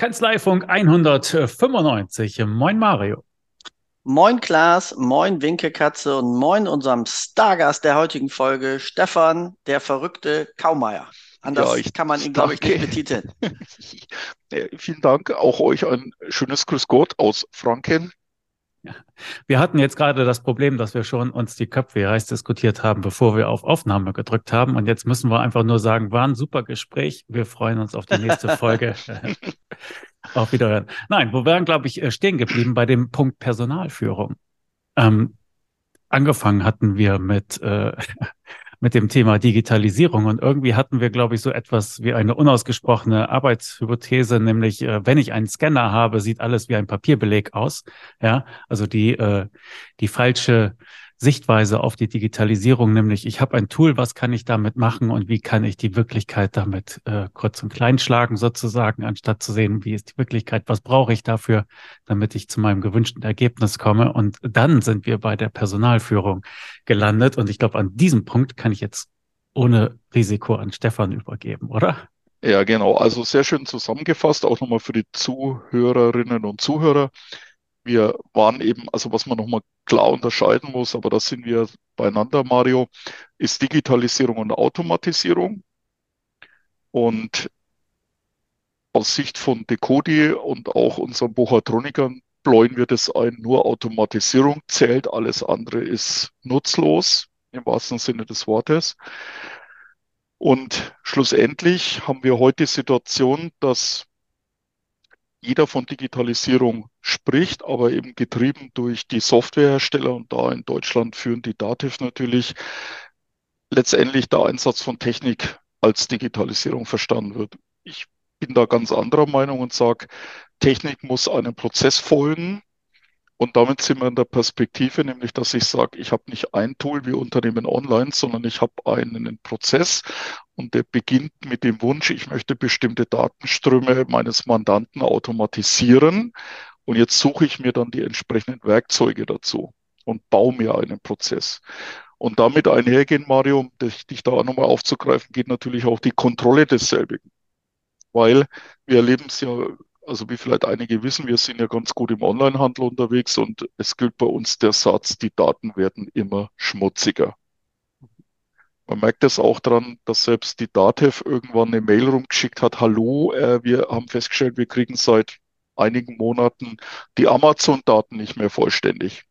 Kanzleifunk 195. Moin Mario. Moin Klaas, moin Winkekatze und moin unserem Stargast der heutigen Folge, Stefan, der verrückte Kaumeier. Anders ja, kann man ihn, glaube ich, nicht betiteln. vielen Dank. Auch euch ein schönes Grüß Gott aus Franken. Ja. Wir hatten jetzt gerade das Problem, dass wir schon uns die Köpfe heiß diskutiert haben, bevor wir auf Aufnahme gedrückt haben. Und jetzt müssen wir einfach nur sagen, war ein super Gespräch. Wir freuen uns auf die nächste Folge. auf Wiederhören. Nein, wo wären, glaube ich, äh, stehen geblieben bei dem Punkt Personalführung. Ähm, angefangen hatten wir mit äh, mit dem Thema Digitalisierung. Und irgendwie hatten wir, glaube ich, so etwas wie eine unausgesprochene Arbeitshypothese, nämlich äh, wenn ich einen Scanner habe, sieht alles wie ein Papierbeleg aus. Ja, also die, äh, die falsche Sichtweise auf die Digitalisierung, nämlich ich habe ein Tool, was kann ich damit machen und wie kann ich die Wirklichkeit damit äh, kurz und klein schlagen sozusagen, anstatt zu sehen, wie ist die Wirklichkeit, was brauche ich dafür, damit ich zu meinem gewünschten Ergebnis komme. Und dann sind wir bei der Personalführung gelandet. Und ich glaube, an diesem Punkt kann ich jetzt ohne Risiko an Stefan übergeben, oder? Ja, genau. Also sehr schön zusammengefasst, auch nochmal für die Zuhörerinnen und Zuhörer wir waren eben, also was man nochmal klar unterscheiden muss, aber da sind wir beieinander, Mario, ist Digitalisierung und Automatisierung. Und aus Sicht von Decodi und auch unseren Buchatronikern bläuen wir das ein, nur Automatisierung zählt, alles andere ist nutzlos, im wahrsten Sinne des Wortes. Und schlussendlich haben wir heute die Situation, dass jeder von Digitalisierung spricht, aber eben getrieben durch die Softwarehersteller und da in Deutschland führen die Dativ natürlich letztendlich der Einsatz von Technik als Digitalisierung verstanden wird. Ich bin da ganz anderer Meinung und sage, Technik muss einem Prozess folgen, und damit sind wir in der Perspektive, nämlich dass ich sage, ich habe nicht ein Tool wie Unternehmen online, sondern ich habe einen Prozess und der beginnt mit dem Wunsch, ich möchte bestimmte Datenströme meines Mandanten automatisieren. Und jetzt suche ich mir dann die entsprechenden Werkzeuge dazu und baue mir einen Prozess. Und damit einhergehen, Mario, um dich, da nochmal aufzugreifen, geht natürlich auch die Kontrolle desselbigen. Weil wir erleben es ja also wie vielleicht einige wissen, wir sind ja ganz gut im Onlinehandel unterwegs und es gilt bei uns der Satz, die Daten werden immer schmutziger. Man merkt es auch daran, dass selbst die DATEV irgendwann eine Mail rumgeschickt hat, hallo, äh, wir haben festgestellt, wir kriegen seit einigen Monaten die Amazon-Daten nicht mehr vollständig.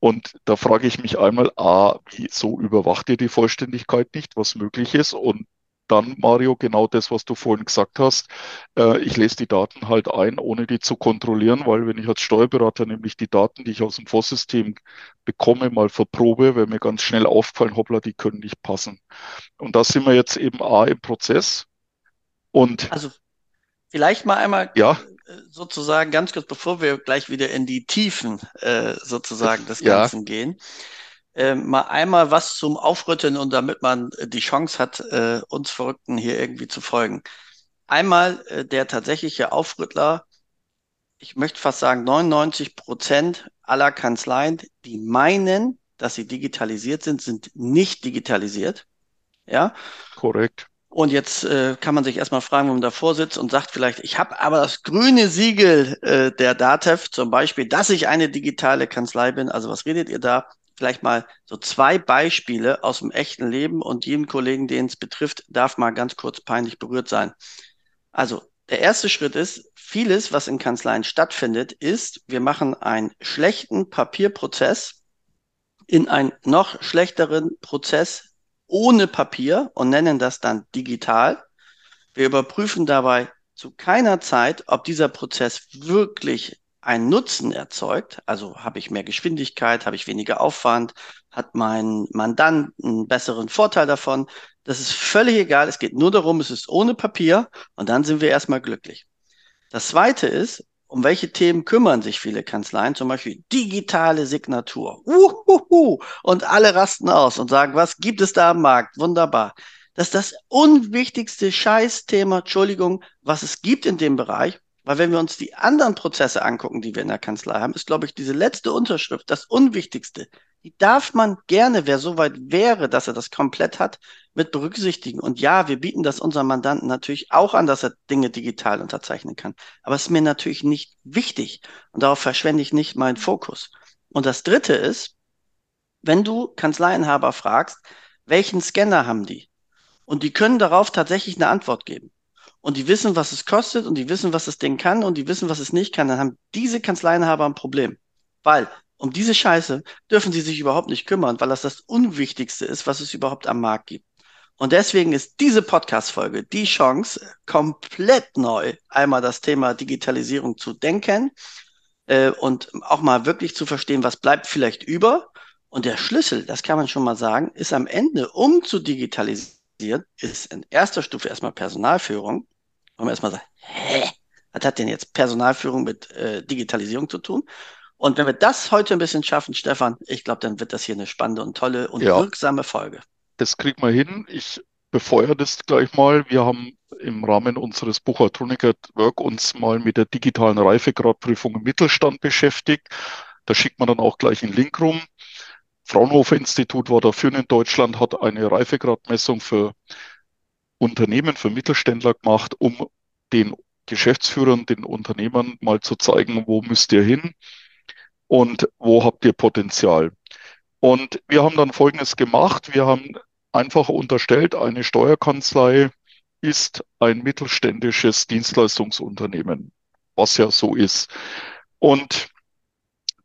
Und da frage ich mich einmal, a, wieso überwacht ihr die Vollständigkeit nicht, was möglich ist? Und dann, Mario, genau das, was du vorhin gesagt hast. Äh, ich lese die Daten halt ein, ohne die zu kontrollieren, weil wenn ich als Steuerberater nämlich die Daten, die ich aus dem Vorsystem bekomme, mal verprobe, wäre mir ganz schnell aufgefallen, hoppla, die können nicht passen. Und da sind wir jetzt eben A im Prozess. Und also vielleicht mal einmal ja? Äh, sozusagen ganz kurz, bevor wir gleich wieder in die Tiefen äh, sozusagen des Ganzen ja. gehen äh, mal einmal was zum Aufrütteln und damit man äh, die Chance hat, äh, uns Verrückten hier irgendwie zu folgen. Einmal äh, der tatsächliche Aufrüttler, ich möchte fast sagen 99 Prozent aller Kanzleien, die meinen, dass sie digitalisiert sind, sind nicht digitalisiert. Ja. Korrekt. Und jetzt äh, kann man sich erstmal fragen, wenn man davor sitzt und sagt vielleicht, ich habe aber das grüne Siegel äh, der DATEV, zum Beispiel, dass ich eine digitale Kanzlei bin. Also was redet ihr da? Vielleicht mal so zwei Beispiele aus dem echten Leben und jedem Kollegen, den es betrifft, darf mal ganz kurz peinlich berührt sein. Also der erste Schritt ist, vieles, was in Kanzleien stattfindet, ist, wir machen einen schlechten Papierprozess in einen noch schlechteren Prozess ohne Papier und nennen das dann digital. Wir überprüfen dabei zu keiner Zeit, ob dieser Prozess wirklich einen Nutzen erzeugt, also habe ich mehr Geschwindigkeit, habe ich weniger Aufwand, hat mein Mandant einen besseren Vorteil davon. Das ist völlig egal. Es geht nur darum, es ist ohne Papier und dann sind wir erstmal glücklich. Das zweite ist, um welche Themen kümmern sich viele Kanzleien? Zum Beispiel digitale Signatur. Uhuhu. Und alle rasten aus und sagen, was gibt es da am Markt? Wunderbar. Das ist das unwichtigste Scheißthema, Entschuldigung, was es gibt in dem Bereich Weil wenn wir uns die anderen Prozesse angucken, die wir in der Kanzlei haben, ist, glaube ich, diese letzte Unterschrift das Unwichtigste. Die darf man gerne, wer so weit wäre, dass er das komplett hat, mit berücksichtigen. Und ja, wir bieten das unserem Mandanten natürlich auch an, dass er Dinge digital unterzeichnen kann. Aber es ist mir natürlich nicht wichtig. Und darauf verschwende ich nicht meinen Fokus. Und das Dritte ist, wenn du Kanzleienhaber fragst, welchen Scanner haben die? Und die können darauf tatsächlich eine Antwort geben. Und die wissen, was es kostet und die wissen, was das Ding kann und die wissen, was es nicht kann, dann haben diese Kanzleienhaber ein Problem. Weil um diese Scheiße dürfen sie sich überhaupt nicht kümmern, weil das das Unwichtigste ist, was es überhaupt am Markt gibt. Und deswegen ist diese Podcast-Folge die Chance, komplett neu einmal das Thema Digitalisierung zu denken äh, und auch mal wirklich zu verstehen, was bleibt vielleicht über. Und der Schlüssel, das kann man schon mal sagen, ist am Ende, um zu digitalisieren, ist in erster Stufe erstmal Personalführung. Und man erstmal sagt, hä, was hat denn jetzt Personalführung mit äh, Digitalisierung zu tun? Und wenn wir das heute ein bisschen schaffen, Stefan, ich glaube, dann wird das hier eine spannende und tolle und ja, wirksame Folge. Das kriegen wir hin. Ich befeuere das gleich mal. Wir haben im Rahmen unseres Buchhaltroniker Work uns mal mit der digitalen Reifegradprüfung im Mittelstand beschäftigt. Da schickt man dann auch gleich einen Link rum. Fraunhofer Institut war dafür in Deutschland, hat eine Reifegradmessung für Unternehmen, für Mittelständler gemacht, um den Geschäftsführern, den Unternehmern mal zu zeigen, wo müsst ihr hin und wo habt ihr Potenzial. Und wir haben dann Folgendes gemacht. Wir haben einfach unterstellt, eine Steuerkanzlei ist ein mittelständisches Dienstleistungsunternehmen, was ja so ist. Und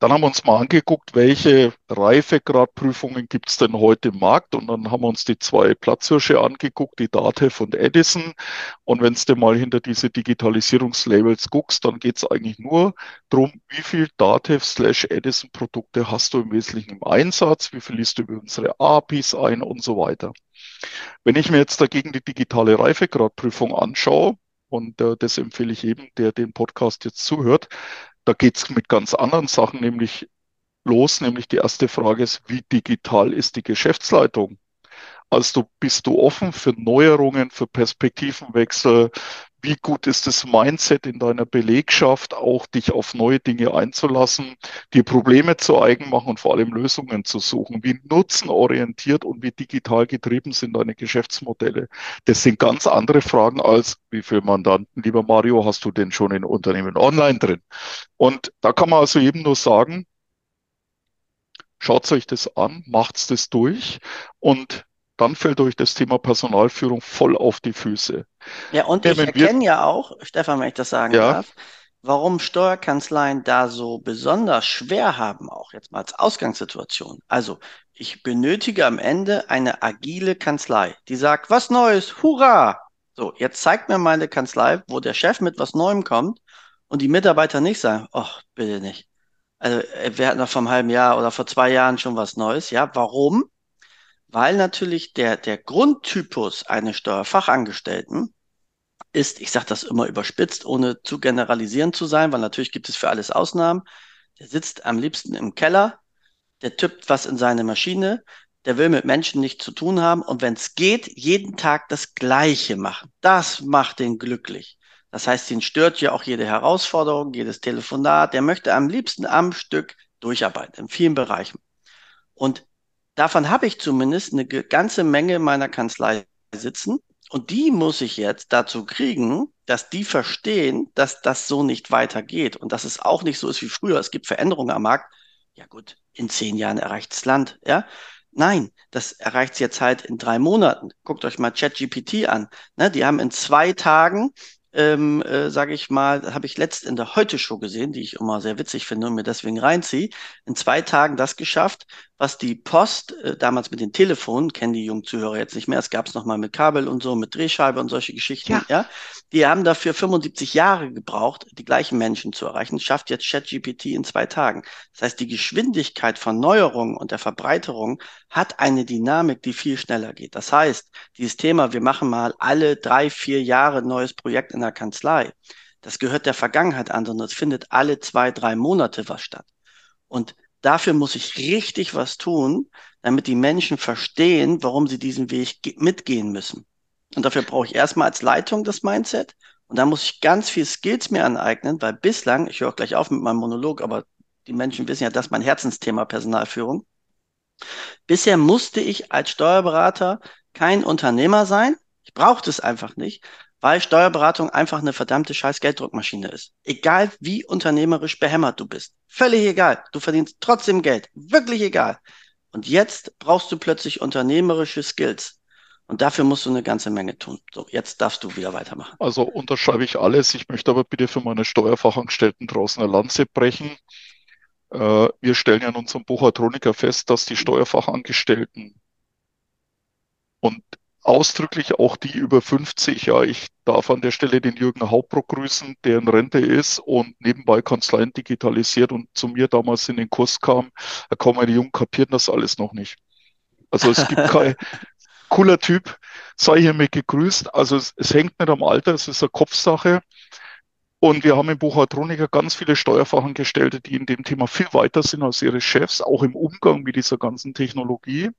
dann haben wir uns mal angeguckt, welche Reifegradprüfungen gibt es denn heute im Markt? Und dann haben wir uns die zwei Platzhirsche angeguckt, die Datev und Edison. Und wenn du mal hinter diese Digitalisierungslabels guckst, dann geht es eigentlich nur darum, wie viel Datev slash Edison Produkte hast du im Wesentlichen im Einsatz, wie viel liest du über unsere APIs ein und so weiter. Wenn ich mir jetzt dagegen die digitale Reifegradprüfung anschaue, und äh, das empfehle ich jedem, der den Podcast jetzt zuhört, da geht es mit ganz anderen Sachen nämlich los, nämlich die erste Frage ist, wie digital ist die Geschäftsleitung? Also bist du offen für Neuerungen, für Perspektivenwechsel? Wie gut ist das Mindset in deiner Belegschaft, auch dich auf neue Dinge einzulassen, dir Probleme zu eigen machen und vor allem Lösungen zu suchen? Wie nutzenorientiert und wie digital getrieben sind deine Geschäftsmodelle? Das sind ganz andere Fragen als, wie viele Mandanten, lieber Mario, hast du denn schon in Unternehmen online drin? Und da kann man also eben nur sagen, schaut euch das an, macht's das durch und dann fällt euch das Thema Personalführung voll auf die Füße. Ja, und ja, ich erkenne ja auch, Stefan, wenn ich das sagen ja. darf, warum Steuerkanzleien da so besonders schwer haben, auch jetzt mal als Ausgangssituation. Also, ich benötige am Ende eine agile Kanzlei, die sagt, was Neues, hurra! So, jetzt zeigt mir meine Kanzlei, wo der Chef mit was Neuem kommt und die Mitarbeiter nicht sagen, ach, bitte nicht. Also, äh, wir hatten doch vor einem halben Jahr oder vor zwei Jahren schon was Neues. Ja, warum? Weil natürlich der, der Grundtypus eines Steuerfachangestellten ist, ich sage das immer überspitzt, ohne zu generalisieren zu sein, weil natürlich gibt es für alles Ausnahmen. Der sitzt am liebsten im Keller, der tippt was in seine Maschine, der will mit Menschen nichts zu tun haben und wenn es geht, jeden Tag das Gleiche machen. Das macht den glücklich. Das heißt, ihn stört ja auch jede Herausforderung, jedes Telefonat. Der möchte am liebsten am Stück durcharbeiten, in vielen Bereichen. Und Davon habe ich zumindest eine ganze Menge in meiner Kanzlei sitzen. Und die muss ich jetzt dazu kriegen, dass die verstehen, dass das so nicht weitergeht und dass es auch nicht so ist wie früher. Es gibt Veränderungen am Markt. Ja gut, in zehn Jahren erreicht das Land, ja. Nein, das erreicht es jetzt halt in drei Monaten. Guckt euch mal ChatGPT an. Ne, die haben in zwei Tagen ähm, äh, sage ich mal, habe ich letzt in der Heute-Show gesehen, die ich immer sehr witzig finde und mir deswegen reinziehe, in zwei Tagen das geschafft, was die Post äh, damals mit den Telefonen, kennen die jungen Zuhörer jetzt nicht mehr, es gab es nochmal mit Kabel und so, mit Drehscheibe und solche Geschichten, ja. ja. Die haben dafür 75 Jahre gebraucht, die gleichen Menschen zu erreichen, schafft jetzt ChatGPT in zwei Tagen. Das heißt, die Geschwindigkeit von Neuerungen und der Verbreiterung hat eine Dynamik, die viel schneller geht. Das heißt, dieses Thema, wir machen mal alle drei, vier Jahre ein neues Projekt in der Kanzlei, das gehört der Vergangenheit an, sondern es findet alle zwei, drei Monate was statt. Und Dafür muss ich richtig was tun, damit die Menschen verstehen, warum sie diesen Weg mitgehen müssen. Und dafür brauche ich erstmal als Leitung das Mindset Und da muss ich ganz viel Skills mir aneignen, weil bislang, ich höre auch gleich auf mit meinem Monolog, aber die Menschen wissen ja, das ist mein Herzensthema Personalführung. Bisher musste ich als Steuerberater kein Unternehmer sein. Ich brauchte es einfach nicht, weil Steuerberatung einfach eine verdammte scheiß Gelddruckmaschine ist. Egal wie unternehmerisch behämmert du bist. Völlig egal. Du verdienst trotzdem Geld. Wirklich egal. Und jetzt brauchst du plötzlich unternehmerische Skills. Und dafür musst du eine ganze Menge tun. So, jetzt darfst du wieder weitermachen. Also unterschreibe ich alles. Ich möchte aber bitte für meine Steuerfachangestellten draußen eine Lanze brechen. Äh, wir stellen ja in unserem Buchhaltroniker fest, dass die Steuerfachangestellten und ausdrücklich auch die über 50, ja, ich darf an der Stelle den Jürgen Hauptbrock grüßen, der in Rente ist und nebenbei Kanzleien digitalisiert und zu mir damals in den Kurs kam, da kommen meine Jungen kapieren das alles noch nicht. Also es gibt kein cooler Typ, sei hiermit gegrüßt. Also es, es hängt nicht am Alter, es ist eine Kopfsache. Und wir haben im Buchhaltroniker ganz viele Steuerfachangestellte, die in dem Thema viel weiter sind als ihre Chefs, auch im Umgang mit dieser ganzen Technologie.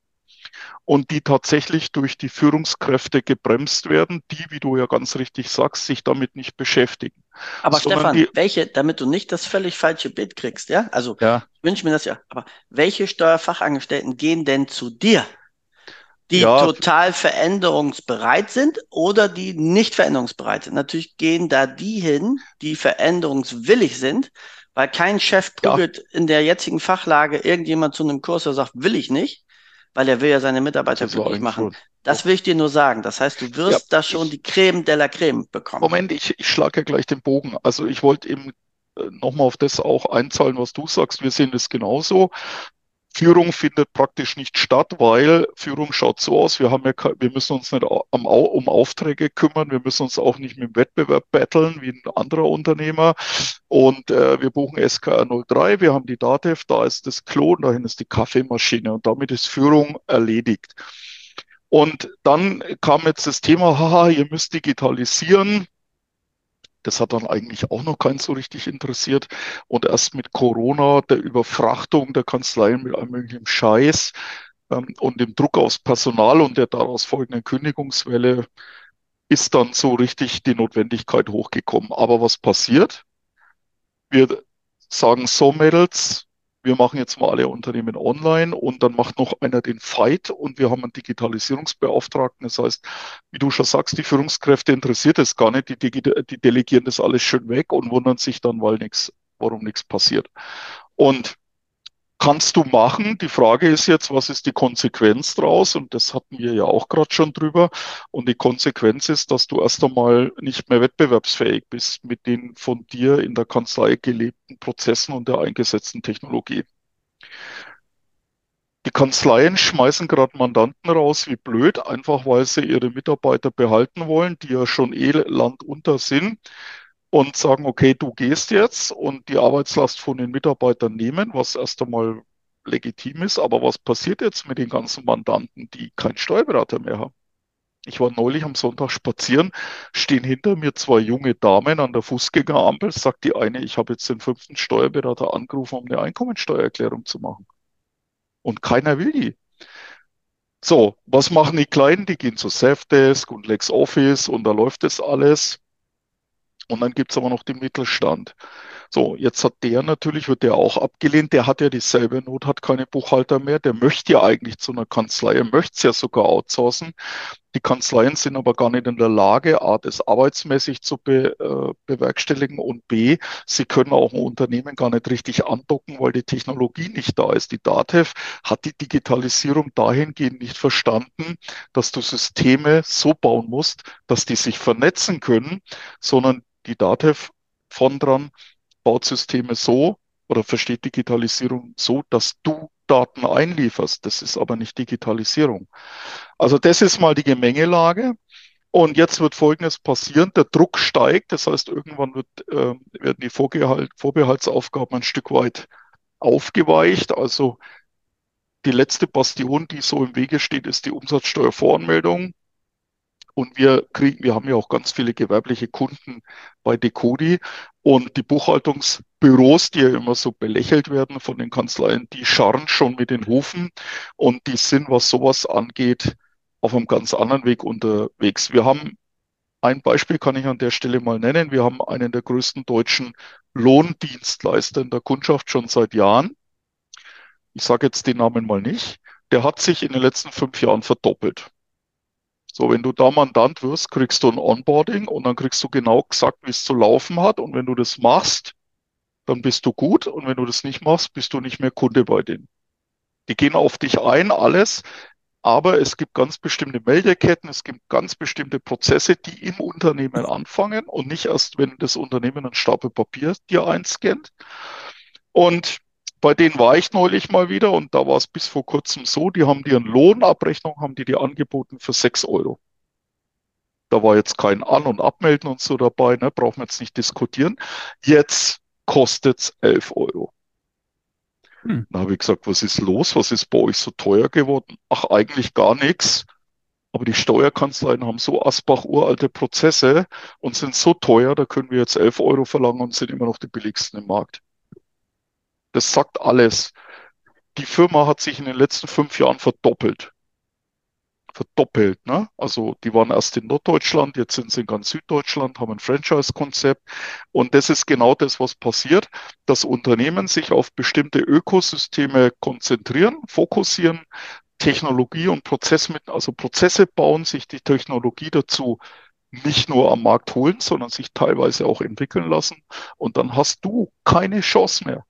Und die tatsächlich durch die Führungskräfte gebremst werden, die, wie du ja ganz richtig sagst, sich damit nicht beschäftigen. Aber Stefan, die, welche, damit du nicht das völlig falsche Bild kriegst, ja? Also ja. ich wünsche mir das ja, aber welche Steuerfachangestellten gehen denn zu dir? die ja. total veränderungsbereit sind oder die nicht veränderungsbereit sind. Natürlich gehen da die hin, die veränderungswillig sind, weil kein Chef prügelt ja. in der jetzigen Fachlage irgendjemand zu einem Kurs, der sagt, will ich nicht, weil er will ja seine Mitarbeiter glücklich machen. Schon. Das will ich dir nur sagen. Das heißt, du wirst ja, da schon ich, die Creme de la Creme bekommen. Moment, ich, ich schlage ja gleich den Bogen. Also ich wollte eben äh, nochmal auf das auch einzahlen, was du sagst. Wir sehen es genauso. Führung findet praktisch nicht statt, weil Führung schaut so aus, wir haben ja, wir müssen uns nicht um Aufträge kümmern, wir müssen uns auch nicht mit dem Wettbewerb battlen wie ein anderer Unternehmer. Und äh, wir buchen SKR 03, wir haben die DATEV, da ist das Klo und dahin ist die Kaffeemaschine. Und damit ist Führung erledigt. Und dann kam jetzt das Thema, haha, ihr müsst digitalisieren. Das hat dann eigentlich auch noch keinen so richtig interessiert. Und erst mit Corona, der Überfrachtung der Kanzleien mit allem möglichen Scheiß ähm, und dem Druck aufs Personal und der daraus folgenden Kündigungswelle ist dann so richtig die Notwendigkeit hochgekommen. Aber was passiert? Wir sagen so, Mädels, wir machen jetzt mal alle Unternehmen online und dann macht noch einer den Fight und wir haben einen Digitalisierungsbeauftragten. Das heißt, wie du schon sagst, die Führungskräfte interessiert es gar nicht, die, die delegieren das alles schön weg und wundern sich dann, weil nichts, warum nichts passiert. Und kannst du machen. Die Frage ist jetzt, was ist die Konsequenz draus? Und das hatten wir ja auch gerade schon drüber. Und die Konsequenz ist, dass du erst einmal nicht mehr wettbewerbsfähig bist mit den von dir in der Kanzlei gelebten Prozessen und der eingesetzten Technologie. Die Kanzleien schmeißen gerade Mandanten raus wie blöd, einfach weil sie ihre Mitarbeiter behalten wollen, die ja schon eh landunter sind und sagen, okay, du gehst jetzt und die Arbeitslast von den Mitarbeitern nehmen, was erst einmal legitim ist. Aber was passiert jetzt mit den ganzen Mandanten, die keinen Steuerberater mehr haben? Ich war neulich am Sonntag spazieren, stehen hinter mir zwei junge Damen an der Fußgängerampel, sagt die eine, ich habe jetzt den fünften Steuerberater angerufen, um eine Einkommensteuererklärung zu machen. Und keiner will die. So, was machen die Kleinen? Die gehen zu Safdesk und LexOffice und da läuft das alles. Und dann gibt es aber noch den Mittelstand. So, jetzt hat der natürlich, wird der auch abgelehnt, der hat ja dieselbe Not, hat keine Buchhalter mehr, der möchte ja eigentlich zu einer Kanzlei, er möchte es ja sogar outsourcen. Die Kanzleien sind aber gar nicht in der Lage, A, das arbeitsmäßig zu be, äh, bewerkstelligen und B, sie können auch ein Unternehmen gar nicht richtig andocken, weil die Technologie nicht da ist. Die DATEV hat die Digitalisierung dahingehend nicht verstanden, dass du Systeme so bauen musst, dass die sich vernetzen können, sondern die DATEV von dran baut Systeme so oder versteht Digitalisierung so, dass du Daten einlieferst. Das ist aber nicht Digitalisierung. Also das ist mal die Gemengelage. Und jetzt wird Folgendes passieren. Der Druck steigt. Das heißt, irgendwann wird, äh, werden die Vorbehalt, Vorbehaltsaufgaben ein Stück weit aufgeweicht. Also die letzte Bastion, die so im Wege steht, ist die Umsatzsteuervoranmeldung. Und wir kriegen, wir haben ja auch ganz viele gewerbliche Kunden bei Decodi und die Buchhaltungsbüros, die ja immer so belächelt werden von den Kanzleien, die scharren schon mit den Hufen und die sind, was sowas angeht, auf einem ganz anderen Weg unterwegs. Wir haben ein Beispiel kann ich an der Stelle mal nennen. Wir haben einen der größten deutschen Lohndienstleister in der Kundschaft schon seit Jahren. Ich sage jetzt den Namen mal nicht. Der hat sich in den letzten fünf Jahren verdoppelt. So, wenn du da Mandant wirst, kriegst du ein Onboarding und dann kriegst du genau gesagt, wie es zu laufen hat. Und wenn du das machst, dann bist du gut. Und wenn du das nicht machst, bist du nicht mehr Kunde bei denen. Die gehen auf dich ein, alles. Aber es gibt ganz bestimmte Meldeketten, es gibt ganz bestimmte Prozesse, die im Unternehmen anfangen und nicht erst, wenn das Unternehmen einen Stapel Papier dir einscannt. Und bei denen war ich neulich mal wieder und da war es bis vor kurzem so, die haben dir eine Lohnabrechnung, haben die dir angeboten für 6 Euro. Da war jetzt kein An- und Abmelden und so dabei, ne, brauchen wir jetzt nicht diskutieren. Jetzt kostet es 11 Euro. Hm. Dann habe ich gesagt, was ist los? Was ist bei euch so teuer geworden? Ach, eigentlich gar nichts. Aber die Steuerkanzleien haben so Asbach uralte Prozesse und sind so teuer, da können wir jetzt 11 Euro verlangen und sind immer noch die billigsten im Markt. Das sagt alles. Die Firma hat sich in den letzten fünf Jahren verdoppelt. Verdoppelt, ne? Also die waren erst in Norddeutschland, jetzt sind sie in ganz Süddeutschland, haben ein Franchise-Konzept. Und das ist genau das, was passiert, dass Unternehmen sich auf bestimmte Ökosysteme konzentrieren, fokussieren, Technologie und Prozess mit, also Prozesse bauen, sich die Technologie dazu nicht nur am Markt holen, sondern sich teilweise auch entwickeln lassen. Und dann hast du keine Chance mehr.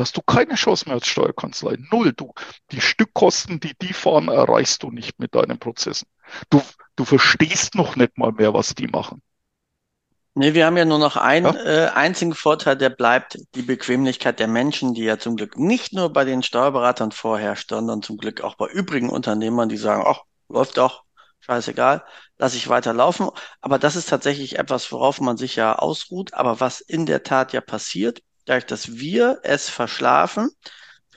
Da hast du keine Chance mehr als Steuerkanzlei. Null. Du, die Stückkosten, die die fahren, erreichst du nicht mit deinen Prozessen. Du, du verstehst noch nicht mal mehr, was die machen. Nee, wir haben ja nur noch einen ja? äh, einzigen Vorteil, der bleibt die Bequemlichkeit der Menschen, die ja zum Glück nicht nur bei den Steuerberatern vorherrscht, sondern zum Glück auch bei übrigen Unternehmern, die sagen, ach, läuft doch, scheißegal, lass ich weiterlaufen. Aber das ist tatsächlich etwas, worauf man sich ja ausruht, aber was in der Tat ja passiert, dadurch, dass wir es verschlafen,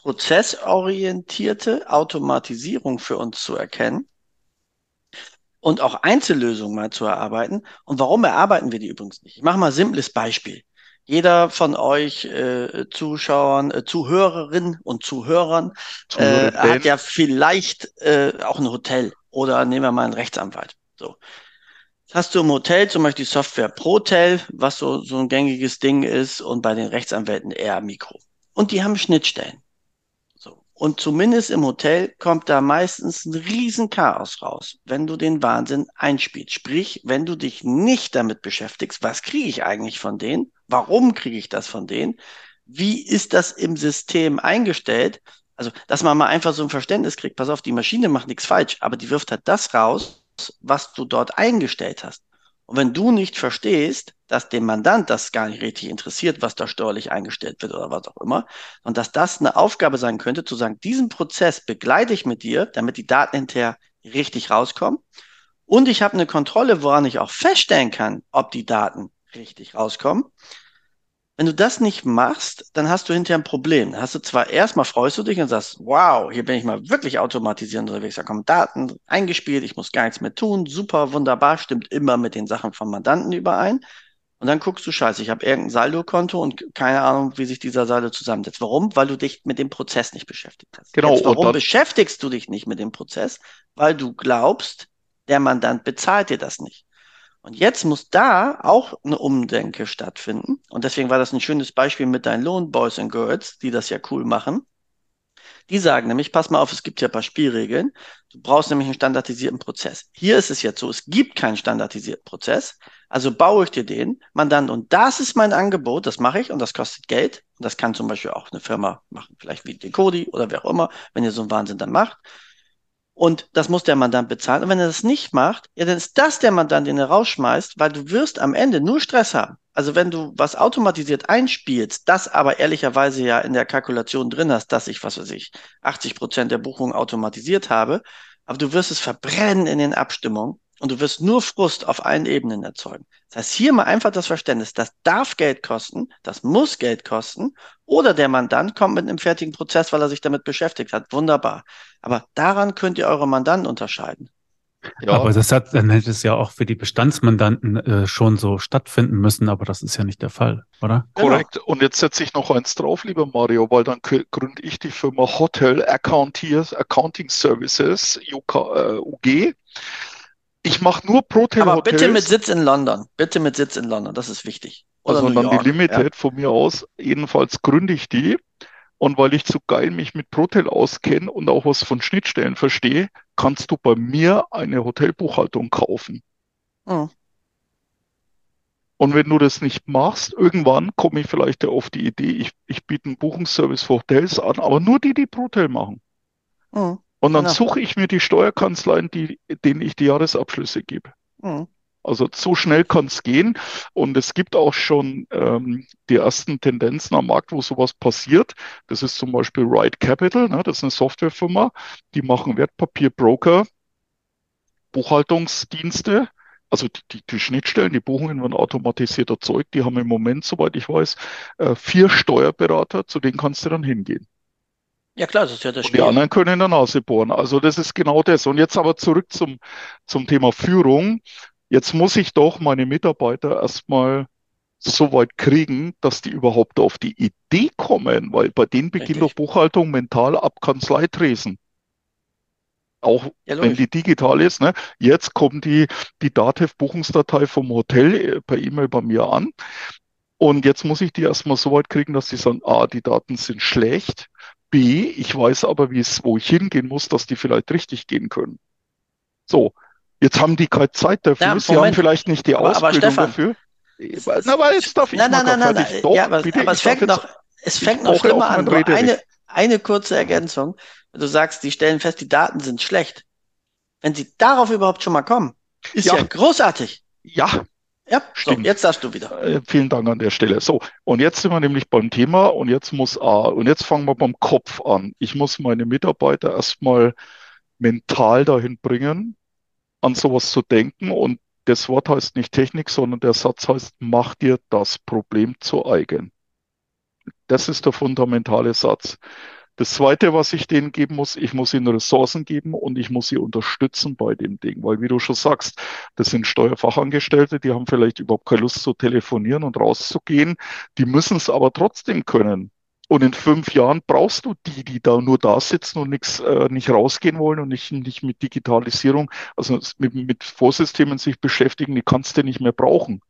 prozessorientierte Automatisierung für uns zu erkennen und auch Einzellösungen mal zu erarbeiten. Und warum erarbeiten wir die übrigens nicht? Ich mache mal ein simples Beispiel. Jeder von euch äh, Zuschauern, äh, Zuhörerinnen und Zuhörern äh, hat ja vielleicht äh, auch ein Hotel oder nehmen wir mal einen Rechtsanwalt. So hast du im Hotel zum Beispiel die Software ProTel, was so, so ein gängiges Ding ist, und bei den Rechtsanwälten eher Mikro. Und die haben Schnittstellen. So. Und zumindest im Hotel kommt da meistens ein riesen Chaos raus, wenn du den Wahnsinn einspielst. Sprich, wenn du dich nicht damit beschäftigst, was kriege ich eigentlich von denen? Warum kriege ich das von denen? Wie ist das im System eingestellt? Also, dass man mal einfach so ein Verständnis kriegt, pass auf, die Maschine macht nichts falsch, aber die wirft halt das raus, was du dort eingestellt hast. Und wenn du nicht verstehst, dass dem Mandant das gar nicht richtig interessiert, was da steuerlich eingestellt wird oder was auch immer, und dass das eine Aufgabe sein könnte, zu sagen, diesen Prozess begleite ich mit dir, damit die Daten hinterher richtig rauskommen. Und ich habe eine Kontrolle, woran ich auch feststellen kann, ob die Daten richtig rauskommen. Wenn du das nicht machst, dann hast du hinterher ein Problem. Dann hast du zwar erstmal freust du dich und sagst, wow, hier bin ich mal wirklich automatisierend unterwegs. Da kommen Daten eingespielt, ich muss gar nichts mehr tun, super, wunderbar, stimmt immer mit den Sachen vom Mandanten überein. Und dann guckst du, scheiße, ich habe irgendein Saldokonto und keine Ahnung, wie sich dieser Saldo zusammensetzt. Warum? Weil du dich mit dem Prozess nicht beschäftigt hast. Genau. Jetzt, warum beschäftigst du dich nicht mit dem Prozess? Weil du glaubst, der Mandant bezahlt dir das nicht. Und jetzt muss da auch eine Umdenke stattfinden. Und deswegen war das ein schönes Beispiel mit deinen Lohnboys and Girls, die das ja cool machen. Die sagen nämlich, pass mal auf, es gibt ja ein paar Spielregeln. Du brauchst nämlich einen standardisierten Prozess. Hier ist es jetzt so, es gibt keinen standardisierten Prozess. Also baue ich dir den Mandant und das ist mein Angebot, das mache ich und das kostet Geld. Und das kann zum Beispiel auch eine Firma machen, vielleicht wie Decodi oder wer auch immer, wenn ihr so einen Wahnsinn dann macht. Und das muss der Mandant bezahlen. Und wenn er das nicht macht, ja, dann ist das der Mandant, den er rausschmeißt, weil du wirst am Ende nur Stress haben. Also wenn du was automatisiert einspielst, das aber ehrlicherweise ja in der Kalkulation drin hast, dass ich, was weiß ich, 80 Prozent der Buchung automatisiert habe, aber du wirst es verbrennen in den Abstimmungen und du wirst nur Frust auf allen Ebenen erzeugen. Das heißt, hier mal einfach das Verständnis, das darf Geld kosten, das muss Geld kosten, oder der Mandant kommt mit einem fertigen Prozess, weil er sich damit beschäftigt hat. Wunderbar. Aber daran könnt ihr eure Mandanten unterscheiden. Ja. Aber das hat, dann hätte es ja auch für die Bestandsmandanten äh, schon so stattfinden müssen, aber das ist ja nicht der Fall, oder? Korrekt. Genau. Und jetzt setze ich noch eins drauf, lieber Mario, weil dann gründe ich die Firma Hotel Accounting Services UK, äh, UG ich mache nur Protel Aber bitte mit Sitz in London. Bitte mit Sitz in London, das ist wichtig. Oder also New dann York. die Limited ja. von mir aus. Jedenfalls gründe ich die. Und weil ich zu geil mich mit Protel auskenne und auch was von Schnittstellen verstehe, kannst du bei mir eine Hotelbuchhaltung kaufen. Mhm. Und wenn du das nicht machst, irgendwann komme ich vielleicht auf die Idee, ich, ich biete einen Buchungsservice für Hotels an, aber nur die, die Protel machen. Mhm. Und dann genau. suche ich mir die Steuerkanzleien, die, denen ich die Jahresabschlüsse gebe. Mhm. Also so schnell kann es gehen. Und es gibt auch schon ähm, die ersten Tendenzen am Markt, wo sowas passiert. Das ist zum Beispiel Ride Capital, ne? das ist eine Softwarefirma, die machen Wertpapierbroker, Buchhaltungsdienste. Also die, die, die, Schnittstellen, die Buchungen werden automatisiert erzeugt. Die haben im Moment, soweit ich weiß, äh, vier Steuerberater, zu denen kannst du dann hingehen. Ja klar, das ist ja das Spiel. Die anderen können in der Nase bohren. Also das ist genau das. Und jetzt aber zurück zum, zum Thema Führung. Jetzt muss ich doch meine Mitarbeiter erstmal so weit kriegen, dass die überhaupt auf die Idee kommen, weil bei denen beginnt doch Buchhaltung mental ab Kanzleitresen. Auch ja, wenn die digital ist. Ne? Jetzt kommt die, die Datev-Buchungsdatei vom Hotel äh, per E-Mail bei mir an. Und jetzt muss ich die erstmal so weit kriegen, dass sie sagen, A, die Daten sind schlecht. B, ich weiß aber, wie es, wo ich hingehen muss, dass die vielleicht richtig gehen können. So, Jetzt haben die keine Zeit dafür. Ja, Sie haben vielleicht nicht die aber, Ausbildung aber dafür. Na, aber jetzt darf ich nein, nein, nein, nein, nein. Doch, ja, aber, bitte, aber es fängt noch, es fängt noch schlimmer an. Eine, eine kurze Ergänzung. Du sagst, die stellen fest, die Daten sind schlecht. Wenn sie darauf überhaupt schon mal kommen, ist ja, ja großartig. Ja, ja, stimmt. So, jetzt darfst du wieder. Äh, vielen Dank an der Stelle. So, und jetzt sind wir nämlich beim Thema und jetzt muss A, und jetzt fangen wir beim Kopf an. Ich muss meine Mitarbeiter erstmal mental dahin bringen, an sowas zu denken. Und das Wort heißt nicht Technik, sondern der Satz heißt, mach dir das Problem zu eigen. Das ist der fundamentale Satz. Das Zweite, was ich denen geben muss, ich muss ihnen Ressourcen geben und ich muss sie unterstützen bei dem Ding. Weil, wie du schon sagst, das sind Steuerfachangestellte, die haben vielleicht überhaupt keine Lust zu telefonieren und rauszugehen. Die müssen es aber trotzdem können. Und in fünf Jahren brauchst du die, die da nur da sitzen und nichts, äh, nicht rausgehen wollen und nicht, nicht mit Digitalisierung, also mit, mit Vorsystemen sich beschäftigen, die kannst du nicht mehr brauchen.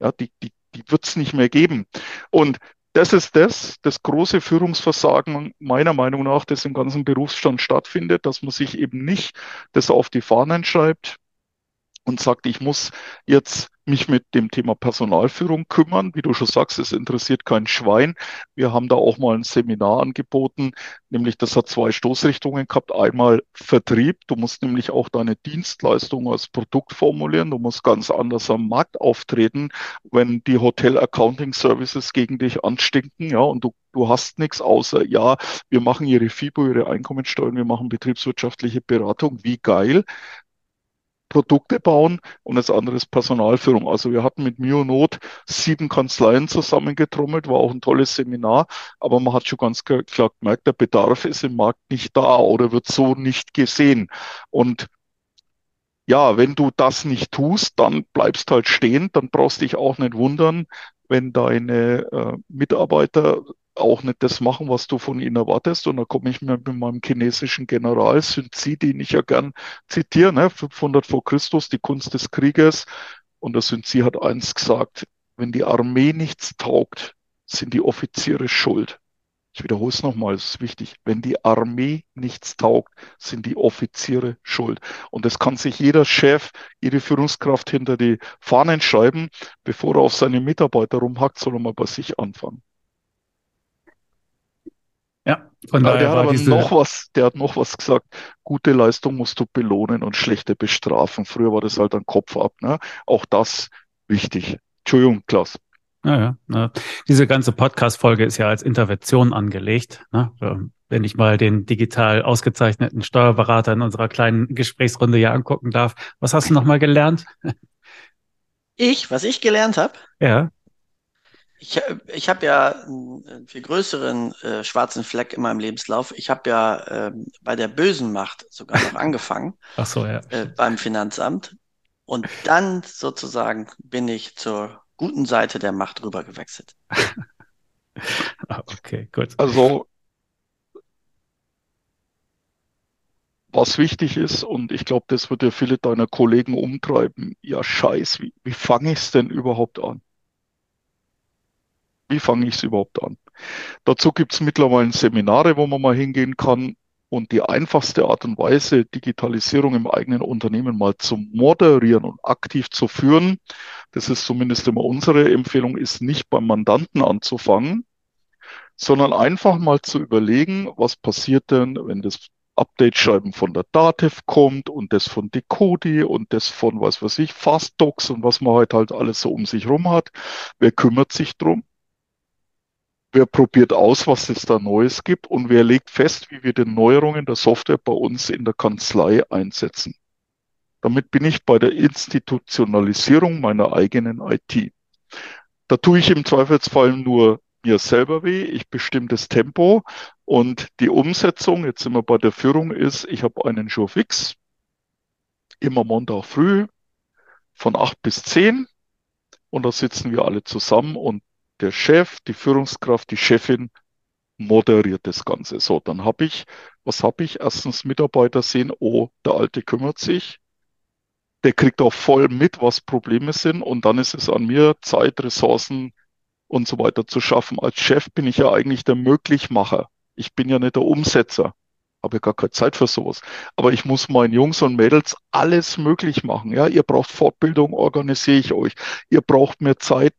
Ja, die, die, die wird es nicht mehr geben. Und das ist das, das große Führungsversagen meiner Meinung nach, das im ganzen Berufsstand stattfindet, dass man sich eben nicht das auf die Fahnen schreibt, und sagt, ich muss jetzt mich mit dem Thema Personalführung kümmern. Wie du schon sagst, es interessiert kein Schwein. Wir haben da auch mal ein Seminar angeboten, nämlich das hat zwei Stoßrichtungen gehabt. Einmal Vertrieb. Du musst nämlich auch deine Dienstleistung als Produkt formulieren. Du musst ganz anders am Markt auftreten, wenn die Hotel Accounting Services gegen dich anstinken, ja, und du du hast nichts außer, ja, wir machen ihre FIBO, ihre Einkommensteuern, wir machen betriebswirtschaftliche Beratung, wie geil. Produkte bauen und das andere ist Personalführung. Also wir hatten mit Mionot sieben Kanzleien zusammengetrommelt, war auch ein tolles Seminar, aber man hat schon ganz klar gemerkt, der Bedarf ist im Markt nicht da oder wird so nicht gesehen. Und ja, wenn du das nicht tust, dann bleibst halt stehen, dann brauchst dich auch nicht wundern, wenn deine äh, Mitarbeiter auch nicht das machen, was du von ihnen erwartest. Und da komme ich mir mit meinem chinesischen General Sun Tzu, den ich ja gern zitiere, ne? 500 vor Christus, die Kunst des Krieges. Und der Sun Tzu hat eins gesagt, wenn die Armee nichts taugt, sind die Offiziere schuld. Ich wiederhole es nochmal, es ist wichtig. Wenn die Armee nichts taugt, sind die Offiziere schuld. Und das kann sich jeder Chef, jede Führungskraft hinter die Fahnen schreiben. Bevor er auf seine Mitarbeiter rumhackt, soll er mal bei sich anfangen. Ja, von daher der hat aber diese... noch was, der hat noch was gesagt. Gute Leistung musst du belohnen und schlechte bestrafen. Früher war das halt ein Kopf ab. Ne? Auch das wichtig. Entschuldigung, Klaus. Ja, ja. Ne. Diese ganze Podcast-Folge ist ja als Intervention angelegt. Ne? Wenn ich mal den digital ausgezeichneten Steuerberater in unserer kleinen Gesprächsrunde hier angucken darf. Was hast du nochmal gelernt? Ich, was ich gelernt habe? Ja. Ich, ich habe ja einen viel größeren äh, schwarzen Fleck in meinem Lebenslauf. Ich habe ja äh, bei der bösen Macht sogar noch angefangen. Ach so, ja. Äh, beim Finanzamt. Und dann sozusagen bin ich zur guten Seite der Macht rüber gewechselt. okay, gut. Also was wichtig ist, und ich glaube, das wird ja viele deiner Kollegen umtreiben. Ja, scheiß, wie, wie fange ich es denn überhaupt an? Wie fange ich es überhaupt an? Dazu gibt es mittlerweile Seminare, wo man mal hingehen kann. Und die einfachste Art und Weise, Digitalisierung im eigenen Unternehmen mal zu moderieren und aktiv zu führen, das ist zumindest immer unsere Empfehlung, ist nicht beim Mandanten anzufangen, sondern einfach mal zu überlegen, was passiert denn, wenn das Update-Schreiben von der Dativ kommt und das von Decodi und das von, was weiß ich, Fastdocs und was man heute halt alles so um sich rum hat. Wer kümmert sich drum? Wer probiert aus, was es da Neues gibt und wer legt fest, wie wir die Neuerungen der Software bei uns in der Kanzlei einsetzen. Damit bin ich bei der Institutionalisierung meiner eigenen IT. Da tue ich im Zweifelsfall nur mir selber weh, ich bestimme das Tempo und die Umsetzung, jetzt sind wir bei der Führung, ist, ich habe einen Jour fix, immer Montag früh von acht bis zehn und da sitzen wir alle zusammen und der Chef, die Führungskraft, die Chefin moderiert das Ganze. So, dann habe ich, was habe ich? Erstens Mitarbeiter sehen, oh, der Alte kümmert sich. Der kriegt auch voll mit, was Probleme sind. Und dann ist es an mir, Zeit, Ressourcen und so weiter zu schaffen. Als Chef bin ich ja eigentlich der Möglichmacher. Ich bin ja nicht der Umsetzer. Habe ja gar keine Zeit für sowas. Aber ich muss meinen Jungs und Mädels alles möglich machen. Ja, ihr braucht Fortbildung, organisiere ich euch. Ihr braucht mehr Zeit,